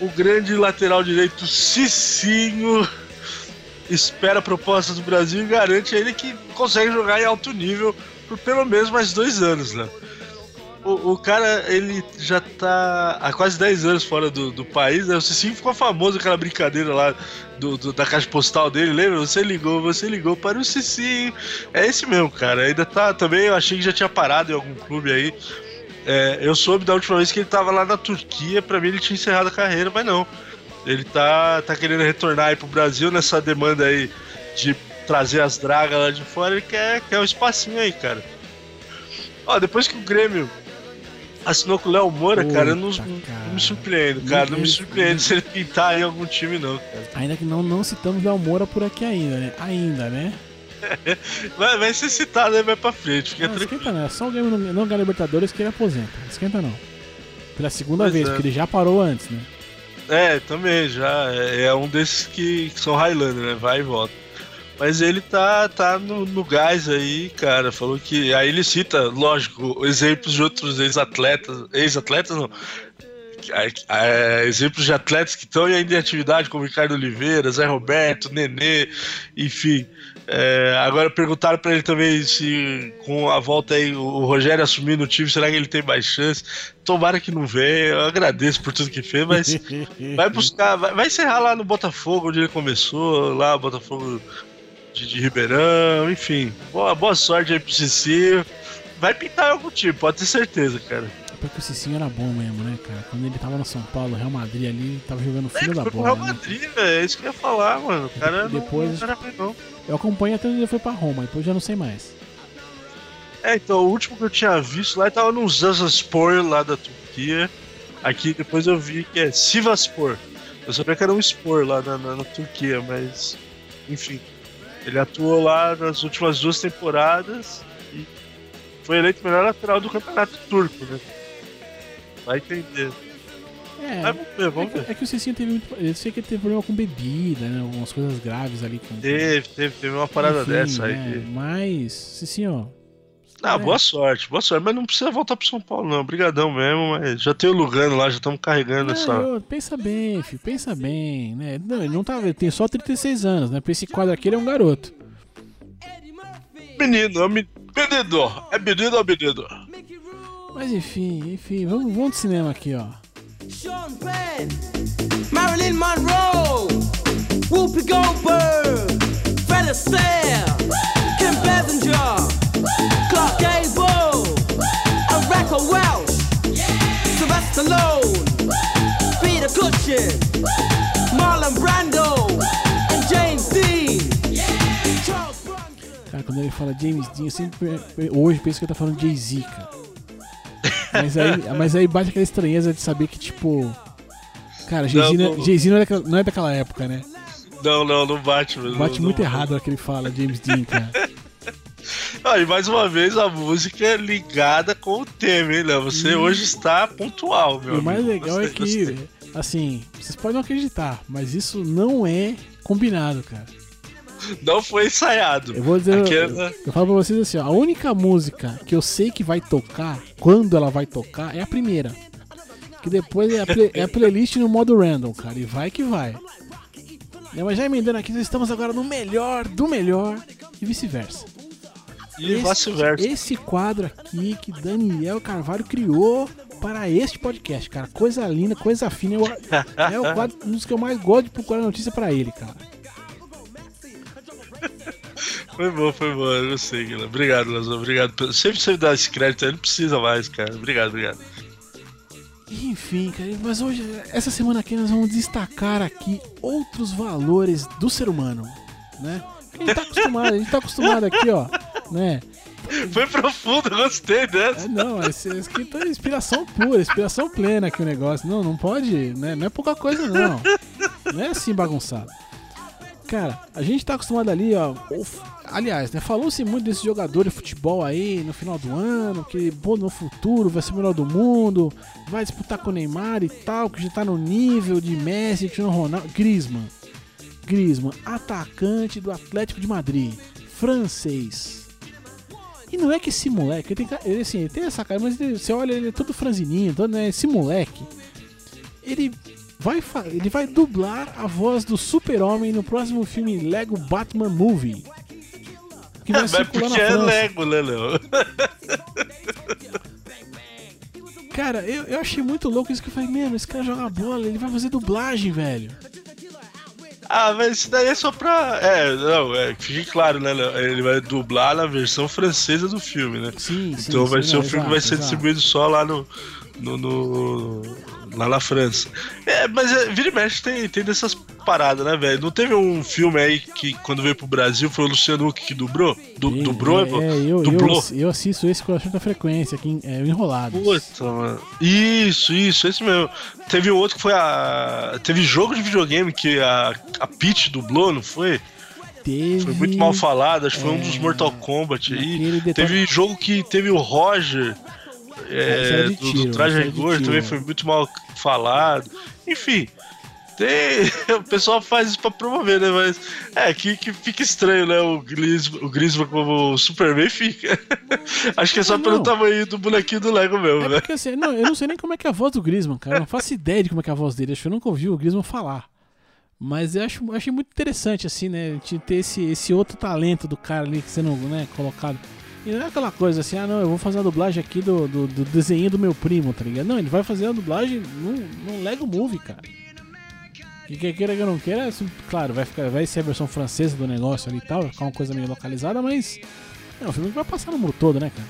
o grande lateral direito Cicinho espera propostas do Brasil e garante a ele que consegue jogar em alto nível por pelo menos mais dois anos, né? O, o cara, ele já tá há quase 10 anos fora do, do país, né? O Cicinho ficou famoso aquela brincadeira lá do, do- da caixa postal dele, lembra? Você ligou, você ligou para o Cicinho. É esse mesmo, cara. Ainda tá também, eu achei que já tinha parado em algum clube aí. É, eu soube da última vez que ele tava lá na Turquia, pra mim ele tinha encerrado a carreira, mas não. Ele tá, tá querendo retornar aí pro Brasil nessa demanda aí de trazer as dragas lá de fora, ele quer, quer um espacinho aí, cara. Ó, depois que o Grêmio assinou com o Léo Moura, cara, eu não, Puta, não me cara. surpreendo, cara. Não me Ele- surpreende se ele pintar em algum time, não, cara. Ainda que não, não citamos Léo Moura por aqui ainda, né? Ainda, né? Vai, vai ser citado aí mais pra frente, fica Não, tranquilo. esquenta não. É só o Grêmio não, não ganhar Libertadores que ele aposenta. Esquenta não. Pela segunda Pois vez, é. porque ele já parou antes, né? É, também, já. É, é um desses que, que são Highlander, né? Vai e volta. Mas ele tá, tá no, no gás aí, cara. Falou que. Aí ele cita, lógico, exemplos de outros ex-atletas. Ex-atletas não. É, exemplos de atletas que estão ainda em atividade, como Ricardo Oliveira, Zé Roberto, Nenê, enfim. É, agora perguntaram pra ele também se com a volta aí o o Rogério assumindo o time, será que ele tem mais chance? Tomara que não venha, eu agradeço por tudo que fez, mas Vai buscar, vai, vai encerrar lá no Botafogo, onde ele começou, lá, Botafogo de, de Ribeirão, enfim. Boa, boa sorte aí pro Cici. Vai pintar algum time, pode ter certeza, cara. Porque o Cicinho era bom mesmo, né, cara? Quando ele tava no São Paulo, Real Madrid ali, ele tava jogando É, filho ele da foi pro Real bola. Né? Madrid, velho. É isso que eu ia falar, mano. O cara não- Depois- não era ruim, não. Eu acompanho até onde ele foi pra Roma, depois já não sei mais. É, então, o último que eu tinha visto lá ele tava no Zazaspor lá da Turquia. Aqui depois eu vi que é Sivaspor. Eu sabia que era um Spor lá na, na- na Turquia, mas. Enfim. Ele atuou lá nas últimas duas temporadas e foi eleito melhor lateral do campeonato turco, né? Vai entender. É, Mas vamos ver, é vamos ver. que, é que o Cicinho teve muito. Eu sei que ele teve problema com bebida, né? Algumas coisas graves ali com. Teve, teve, teve uma parada Enfim, dessa aí. né, Mas, Cicinho, Ah, É. boa sorte, boa sorte. Mas não precisa voltar pro São Paulo, não. Obrigadão mesmo, mas já tem o Lugano lá, já estamos carregando essa. Não, eu- pensa bem, filho, pensa bem, né? Não, ele não tá, ele tem só 36 anos, né? Pra esse quadro aqui ele é um garoto. Menino, é menino. É menino ou menino? Mas enfim, enfim, vamos, vamos de cinema aqui, ó. Sean Penn, Marilyn Monroe, Whoopi Goldberg, Fred Astaire, Kim Basinger, Sylvester Stallone, Peter Cushing, Marlon Brando, and James Dean. Cara, quando ele fala James Dean, eu sempre hoje penso que ele tá falando Jay-Z, cara. Mas aí, mas aí bate aquela estranheza de saber que, tipo. Cara, Jay-Z Não, não, não- Jay-Z não, é daquela- não é daquela época, né? Não, não, não bate mesmo. Bate não, muito não. errado o que ele fala, James Dean, cara. Ah, e mais uma vez a música é ligada com o tema, hein, Léo? Você hoje está pontual, meu E o mais amigo. legal é Gostei, gostei. que, assim, vocês podem não acreditar, mas isso não é combinado, cara. Não foi ensaiado. Eu vou dizer, Aquela- eu, eu falo pra vocês assim, ó, a única música que eu sei que vai tocar, quando ela vai tocar, é a primeira. Que depois é a, play- é a playlist no modo random, cara, e vai que vai. É, mas já emendando aqui, nós estamos agora no melhor do melhor e vice-versa. E Esse- vice-versa. Esse quadro aqui que Daniel Carvalho criou para este podcast, cara. Coisa linda, coisa fina. Eu- é o quadro, um dos que eu mais gosto de procurar notícia pra ele, cara. Foi bom, foi bom. Eu gostei, Guilherme. Obrigado, Lazão. Obrigado. Sempre você me dá esse crédito não precisa mais, cara. Obrigado, obrigado. Enfim, cara, mas hoje, essa semana aqui, nós vamos destacar aqui outros valores do ser humano, né? A gente tá acostumado, a gente tá acostumado aqui, ó, né? Foi profundo, gostei dessa. É, não, esse, esse aqui tá inspiração pura, inspiração plena aqui o negócio. Não, não pode, né? Não é pouca coisa, não. Não é assim bagunçado. Cara, a gente tá acostumado ali, ó. aliás, né? Falou-se muito desse jogador de futebol aí no final do ano, que pô, no futuro vai ser o melhor do mundo, vai disputar com o Neymar e tal, que já tá no nível de Messi, Cristiano Ronaldo. Griezmann. Griezmann, atacante do Atlético de Madrid, francês. E não é que esse moleque, ele tem, ele, assim, ele tem essa cara, mas ele- você olha, ele é todo franzininho, todo, né? Esse moleque, ele vai, ele vai dublar a voz do Super-Homem no próximo filme Lego Batman Movie. Que vai Mas circular na porque é. Lego, né, Léo? Cara, eu, eu achei muito louco isso que eu falei, mano, esse cara joga bola, ele vai fazer dublagem, velho. Ah, mas isso daí é só pra. É, não, é, que fique claro, né? Ele vai dublar na versão francesa do filme, né? Sim, sim. Então vai sim, ser não, um filme que exato, vai ser exato. distribuído só lá no. no, no- lá na França. É, mas é, vira e mexe tem, tem dessas paradas, né, velho? Não teve um filme aí que quando veio pro Brasil foi o Luciano Huck que dublou? Du, Sim, dublou? é, é, eu, dublou? eu, eu assisto esse com bastante frequência aqui é, o Enrolados. Puta, mano. Isso, isso, esse mesmo. Teve outro que foi a. Teve jogo de videogame que a, a Peach dublou, não foi? Teve... Foi muito mal falado, acho que foi um dos É, Mortal Kombat aí. detalhe- Teve jogo que teve o Roger. é, de do, tiro, do Traje Rigor também é. foi muito mal falado. Enfim, tem, o pessoal faz isso pra promover, né? Mas é que, que fica estranho, né? O Griezmann, o Griezmann como o Superman fica. Acho que é só Não, pelo não. tamanho do bonequinho do Lego mesmo, É né? porque assim, não, eu não sei nem como é que é a voz do Griezmann, cara. Eu não faço ideia de como é que é a voz dele. Acho que eu nunca ouvi o Griezmann falar. Mas eu acho, achei muito interessante, assim, né? Gente ter esse, esse outro talento do cara ali que sendo né, colocado. E não é aquela coisa assim, ah não, eu vou fazer a dublagem aqui do, do, do desenho do meu primo, tá ligado? Não, ele vai fazer a dublagem num Lego Movie, cara. E quer queira que não queira, assim, claro, vai, ficar, vai ser a versão francesa do negócio ali e tal, vai ficar uma coisa meio localizada, mas. É um filme que vai passar no mundo todo, né, cara?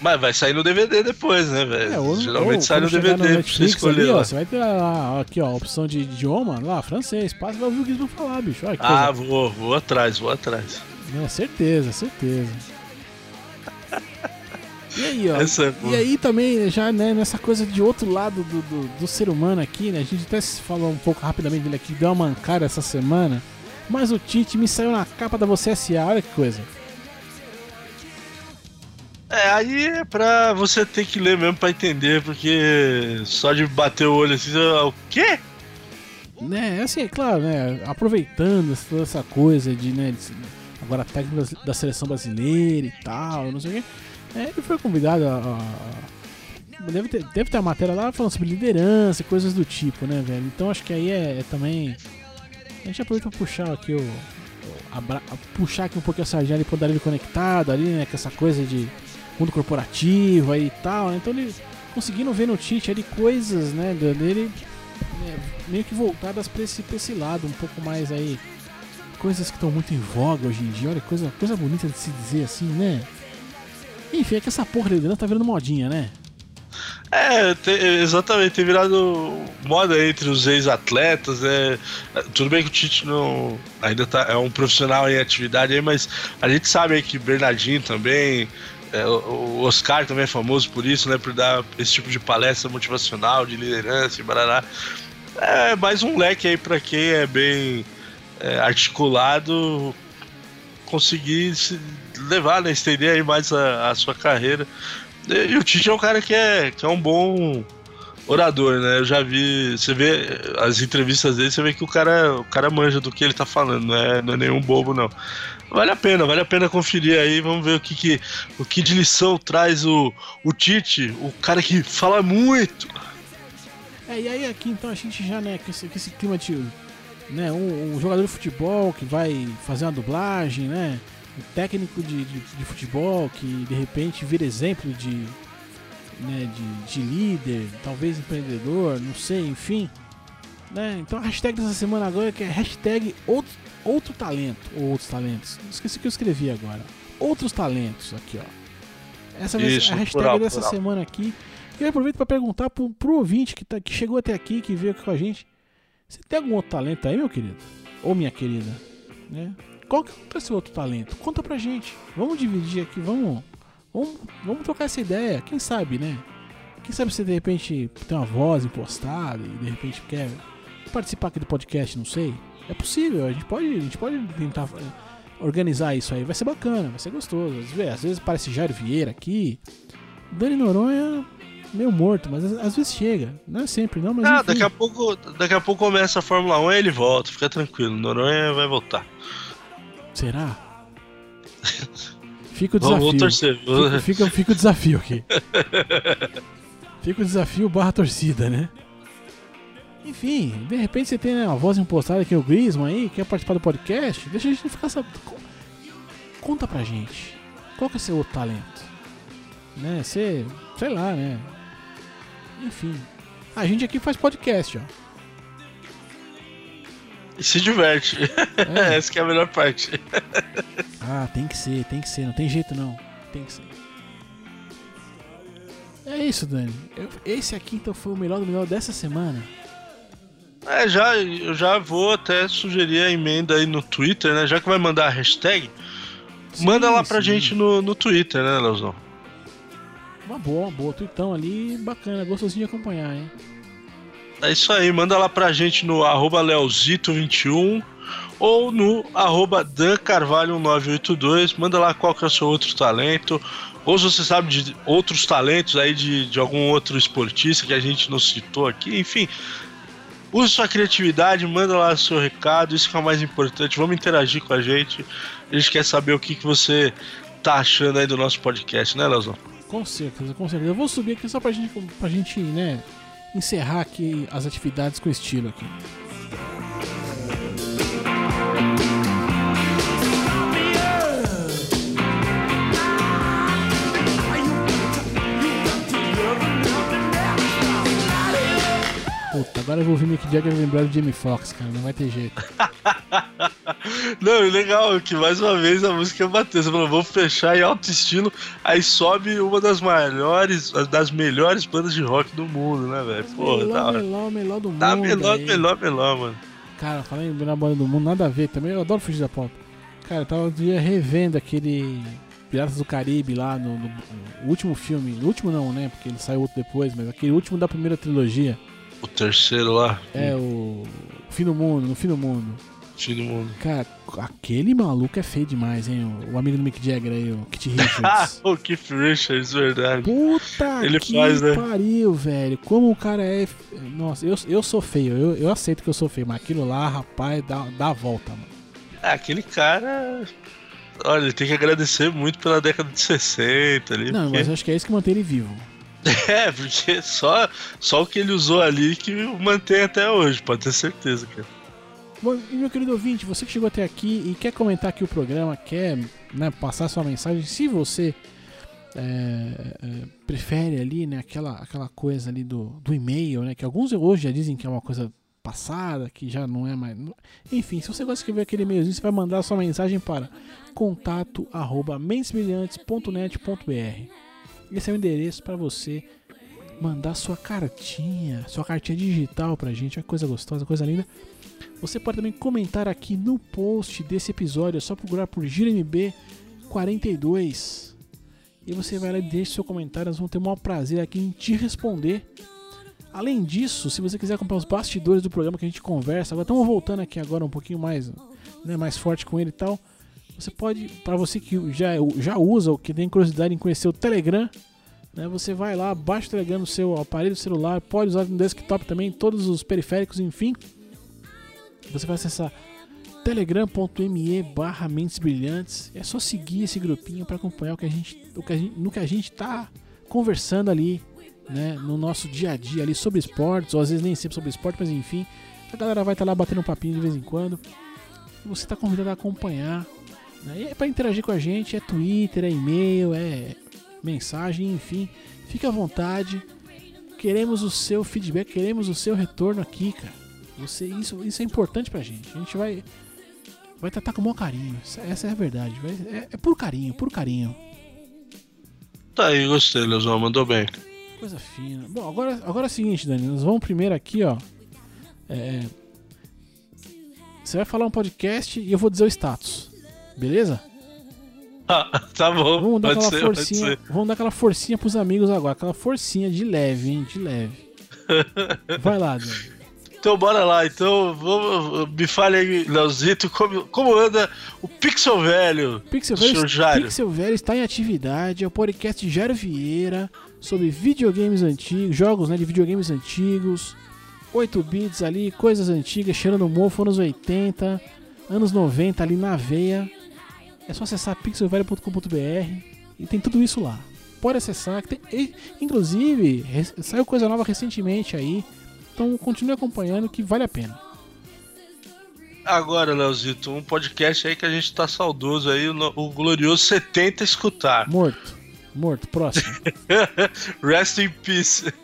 Mas vai sair no DVD depois, né, velho? É, ou, Geralmente ou sai no DVD pra você escolher ali, ó, você vai ter lá, aqui, ó, a opção de idioma, lá, francês, passa e vai ouvir o Gizmo falar, bicho. Olha que Ah, coisa. vou, vou atrás, vou atrás. É, certeza, certeza. E aí, ó. Essa é. E aí também, já né, nessa coisa de outro lado do, do, do ser humano aqui, né? A gente até se falou um pouco rapidamente dele aqui, deu uma mancada essa semana. Mas o Tite me saiu na capa da Você S.A., olha que coisa. É, aí é pra você ter que ler mesmo pra entender, porque só de bater o olho assim, você, o quê? Né, assim, é claro, né? Aproveitando toda essa coisa de, né? de- agora técnico da seleção brasileira e tal, não sei o quê. É, ele foi convidado a. a- deve, ter, deve ter a matéria lá falando sobre liderança e coisas do tipo, né, velho? Então acho que aí é, é também. A gente aproveita pra puxar aqui o. puxar aqui um pouquinho a sardinha ali pro Darílio conectado ali, né? Com essa coisa de mundo corporativo aí e tal, né? Então ele conseguindo ver no Tite ali coisas, né, dele né, meio que voltadas pra esse, pra esse lado, um pouco mais aí. Coisas que estão muito em voga hoje em dia. Olha, coisa, coisa bonita de se dizer assim, né? Enfim, é que essa porra de liderança tá virando modinha, né? É, te- exatamente, tem virado moda entre os ex-atletas, né? Tudo bem que o Tite não ainda tá, é um profissional em atividade aí, mas a gente sabe aí que Bernardinho também, é, o Oscar também é famoso por isso, né? Por dar esse tipo de palestra motivacional, de liderança e barará. É mais um leque aí pra quem é bem é, articulado conseguir se levar, né? Estender aí mais a, a sua carreira. E, e o Tite é um cara que é, que é um bom orador, né? Eu já vi, você vê as entrevistas dele, você vê que o cara, o cara manja do que ele tá falando, não é, não é nenhum bobo, não. Vale a pena, vale a pena conferir aí, vamos ver o que, que, o que de lição traz o, o Tite, o cara que fala muito. É, e aí aqui então a gente já, né, com esse, com esse clima de. Né, um, um jogador de futebol que vai fazer uma dublagem, né? Um técnico de, de, de futebol que de repente vira exemplo de. né, de, de líder, talvez empreendedor, não sei, enfim. Né? Então a hashtag dessa semana agora é que é hashtag outro, outro talento, ou outros talentos. Esqueci o que eu escrevi agora. Outros talentos aqui, ó. Essa Isso, a hashtag plural, dessa plural. semana aqui. E eu aproveito para perguntar pro, pro ouvinte que, tá, que chegou até aqui, que veio aqui com a gente. Você tem algum outro talento aí, meu querido? Ou minha querida? Né? Qual que é o seu outro talento? Conta pra gente. Vamos dividir aqui, vamos, vamos, vamos trocar essa ideia. Quem sabe, né? Quem sabe você de repente tem uma voz impostada e de repente quer participar aqui do podcast, não sei. É possível, a gente pode, a gente pode tentar eh, organizar isso aí. Vai ser bacana, vai ser gostoso. Às vezes, às vezes parece Jair Vieira aqui. Dani Noronha meio morto, mas às, às vezes chega. Não é sempre, não, mas Ah, enfim. daqui a pouco, daqui a pouco começa a Fórmula 1 e ele volta, fica tranquilo. Noronha vai voltar. Será? Fica o desafio. vamos torcer. Fica, fica, fica o desafio aqui. Fica o desafio barra torcida, né? Enfim, de repente você tem né, uma voz impostada aqui, o Grisman aí, quer participar do podcast, deixa a gente ficar sabendo. Conta pra gente. Qual que é o seu outro talento? Né? Você, sei lá, né? Enfim. A gente aqui faz podcast, ó. E se diverte. É. Essa que é a melhor parte. Ah, tem que ser, tem que ser, não tem jeito não. Tem que ser. É isso, Dani. Eu- esse aqui então foi o melhor do melhor dessa semana. É, já, eu já vou até sugerir a emenda aí no Twitter, né? Já que vai mandar a hashtag, manda Sim, lá pra sim. gente no, no Twitter, né, Leozão? Uma boa, uma boa. Tweetão ali, bacana, gostosinho de acompanhar, hein? É isso aí, manda lá pra gente no arroba leozito21 ou no arroba dancarvalho1982. Manda lá qual que é o seu outro talento. Ou se você sabe de outros talentos aí de, de algum outro esportista que a gente não citou aqui. Enfim, use sua criatividade, manda lá seu recado. Isso que é o mais importante. Vamos interagir com a gente. A gente quer saber o que, que você tá achando aí do nosso podcast, né, Leozão? Com certeza, com certeza. Eu vou subir aqui só pra gente, pra gente né, encerrar aqui as atividades com estilo aqui. Puta, agora eu vou ouvir Mick Jagger lembrar do Jamie Foxx, cara, não vai ter jeito. Não, e legal que mais uma vez a música bateu. Você falou, vou fechar em alto estilo. Aí sobe uma das maiores, das melhores bandas de rock do mundo, né, velho? Da melhor, hora. melhor, melhor do mundo. Tá melhor, aí. melhor, melhor, mano. Cara, falando em melhor banda do mundo, nada a ver também. Eu adoro fugir da pauta. Cara, eu tava outro dia revendo aquele Piratas do Caribe lá no, no- no último filme. No último não, né? Porque ele saiu outro depois, mas aquele último da primeira trilogia. O terceiro lá, É o Fim do Mundo, no Fim do Mundo. fim do mundo. Cara, aquele maluco é feio demais, hein? O, o amigo do Mick Jagger aí, o Kit Ah, Richards. o Keith Richards, verdade. Puta Ele que faz, né? pariu, velho. Como o cara é. Nossa, eu, eu sou feio, eu, eu aceito que eu sou feio, mas aquilo lá, rapaz, dá, dá a volta, mano. Ah, aquele cara. Olha, ele tem que agradecer muito pela década de 60 ali. Não, porque- mas eu acho que é isso que mantém ele vivo. É, porque só, só o que ele usou ali que mantém até hoje, pode ter certeza, cara. Bom, e meu querido ouvinte, você que chegou até aqui e quer comentar aqui o programa, quer né, passar sua mensagem, se você é, é, prefere ali, né, aquela, aquela coisa ali do, do e-mail, né, que alguns hoje já dizem que é uma coisa passada, que já não é mais. Enfim, se você gosta de escrever aquele e-mailzinho, você vai mandar sua mensagem para contato arroba mensbrilhantes.net.br. Esse é o endereço para você mandar sua cartinha, sua cartinha digital pra gente, é coisa gostosa, coisa linda. Você pode também comentar aqui no post desse episódio, é só procurar por GiroMB 42. E você vai lá e deixa seu comentário, nós vamos ter o maior prazer aqui em te responder. Além disso, se você quiser acompanhar os bastidores do programa que a gente conversa, agora estamos voltando aqui agora um pouquinho mais, né, mais forte com ele e tal. Você pode, para você que já, já usa ou que tem curiosidade em conhecer o Telegram, né, você vai lá, baixa o Telegram no seu aparelho celular, pode usar no desktop também, todos os periféricos, enfim. Você vai acessar telegram.me barra mentes brilhantes. É só seguir esse grupinho para acompanhar o que a gente, o que a gente, no que a gente tá conversando ali, né, no nosso dia a dia ali sobre esportes, ou às vezes nem sempre sobre esporte, mas enfim, a galera vai estar lá batendo um papinho de vez em quando. Você está convidado a acompanhar. E é para interagir com a gente, é Twitter, é e-mail, é mensagem, enfim. Fique à vontade. Queremos o seu feedback, queremos o seu retorno aqui, cara. Você, isso, isso é importante pra gente. A gente vai vai tratar com o maior carinho. Essa, essa é a verdade. Vai- é, é por carinho, por carinho. Tá aí, gostei, Leozão, mandou bem. Coisa fina. Bom, agora, agora é o seguinte, Dani. Nós vamos primeiro aqui, ó. É, você vai falar um podcast e eu vou dizer o status. Beleza? Ah, tá bom. Vamos dar pode aquela ser, pode forcinha. ser. Vamos dar aquela forcinha pros amigos agora. Aquela forcinha de leve, hein? De leve. Vai lá, Dani. Então bora lá, então vamos, me fale aí, Leozito, como, como anda o Pixel Velho? Pixel Velho, Jairo. Pixel Velho está em atividade. É o podcast de Jairo Vieira sobre videogames antigos, jogos né, de videogames antigos, 8 bits ali, coisas antigas, cheirando mofo, anos 80, anos 90 ali na veia. É só acessar pixelvelho.com.br e tem tudo isso lá. Pode acessar, que tem, e, inclusive saiu coisa nova recentemente aí. Então continue acompanhando que vale a pena. Agora, Leozito, um podcast aí que a gente tá saudoso aí, o, o glorioso 70 escutar. Morto. Morto, próximo. Rest in peace.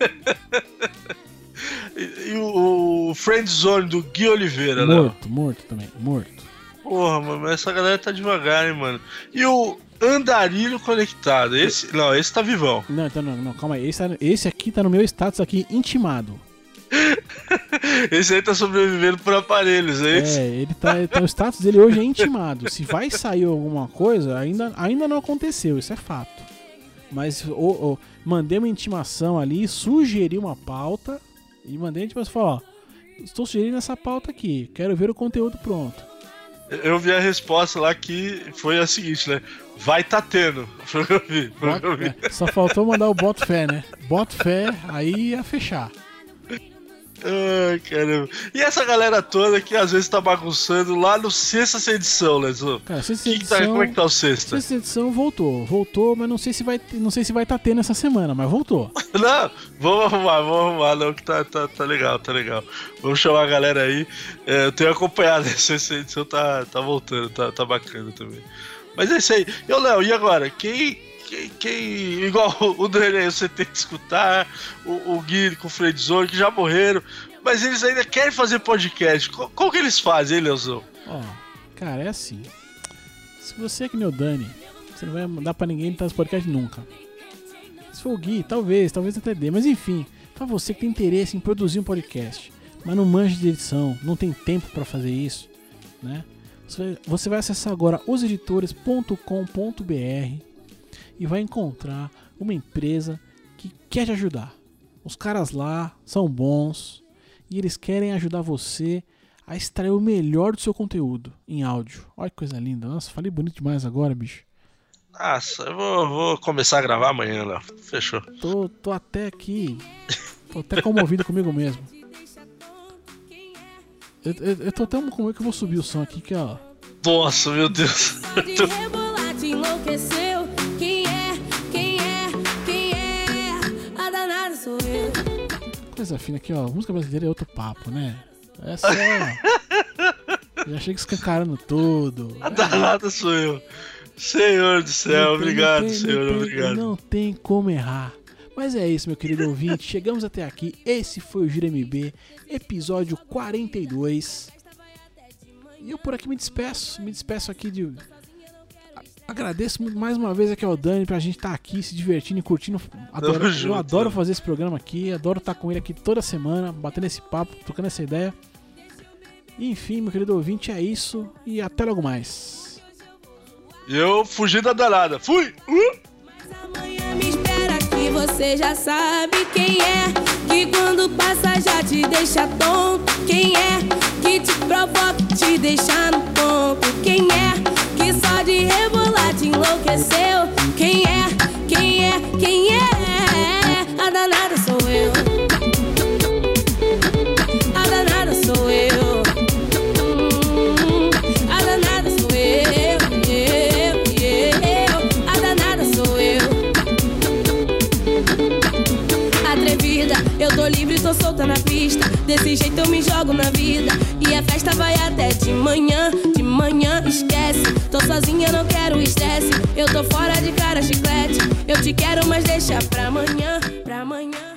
e e o, o Friend Zone do Gui Oliveira, né? morto, morto também. Morto. Porra, mano, essa galera tá devagar, hein, mano. E o Andarilho Conectado, esse. Não, esse tá vivão. Não, então não, não, calma aí. Esse, tá- esse aqui tá no meu status aqui, intimado. Esse aí tá sobrevivendo por aparelhos, é isso? É, ele tá, tá- o status dele hoje é intimado. Se vai sair alguma coisa, ainda, ainda não aconteceu, isso é fato. Mas mandei uma intimação ali, sugeri uma pauta e mandei a intimação falar, ó, estou sugerindo essa pauta aqui, quero ver o conteúdo pronto. Eu vi a resposta lá que foi a seguinte, né? Vai tá tendo. Foi o que eu vi. Eu vi. Só faltou mandar o boto fé, né? Boto fé, aí ia fechar. Ai, caramba. E essa galera toda que às vezes tá bagunçando lá no sexta edição, né? Zô? Cara, sexta Que que tá- edição, como é que tá o sexta? sexta edição voltou, voltou, mas não sei se vai, não sei se vai estar tendo essa semana, mas voltou. Não, vamos arrumar, vamos arrumar, não, que tá, tá, tá legal, tá legal. Vamos chamar a galera aí. É, eu tenho acompanhado essa essa edição, tá, tá voltando, tá, tá bacana também. Mas é isso aí. E, ô, Léo, e agora? Quem, quem, quem- igual o Daniel, você tem que escutar, o, o Gui com o Fredzone, que já morreram, mas eles ainda querem fazer podcast. Co- Como que eles fazem, hein, Leozão? Ó, cara, é assim. Se você é que o Dani, você não vai mandar pra ninguém estar nos podcasts nunca. Se for o Gui, talvez, talvez até dê. Mas enfim, pra você que tem interesse em produzir um podcast, mas não manja de edição, não tem tempo pra fazer isso, né? Você vai acessar agora oseditores.com.br e vai encontrar uma empresa que quer te ajudar. Os caras lá são bons e eles querem ajudar você a extrair o melhor do seu conteúdo em áudio. Olha que coisa linda. Nossa, falei bonito demais agora, bicho. Nossa, eu vou, vou começar a gravar amanhã, Léo. Fechou. Tô, tô até aqui. Tô até comovido comigo mesmo. Eu, eu, eu tô até comovido que eu vou subir o som aqui, que ó. Nossa, meu Deus. Coisa fina aqui, ó. Música brasileira é outro papo, né? É só. Já chega escancarando tudo. A danada sou eu. Senhor do céu, Não obrigado, tem- senhor, não tem- obrigado. Não tem como errar. Mas é isso, meu querido ouvinte. Chegamos até aqui. Esse foi o Gira MB, episódio 42. E eu por aqui me despeço. Me despeço aqui de. Agradeço muito mais uma vez aqui ao Dani pra gente estar aqui se divertindo e curtindo. Adoro, eu adoro fazer esse programa aqui, adoro estar com ele aqui toda semana, batendo esse papo, trocando essa ideia. Enfim, meu querido ouvinte, é isso e até logo mais. E eu fugi da danada. Fui! Uh! Amanhã me espera que você já sabe quem é. Que quando passa já te deixa tonto. Quem é que te provoca, te deixa no ponto. Quem é só de rebolar te enlouqueceu. Quem é, quem é, quem é? A danada sou eu. Tô solta na pista. Desse jeito eu me jogo na vida. E a festa vai até de manhã, de manhã esquece. Tô sozinha, não quero estresse. Eu tô fora de cara chiclete. Eu te quero, mas deixa pra amanhã, pra amanhã.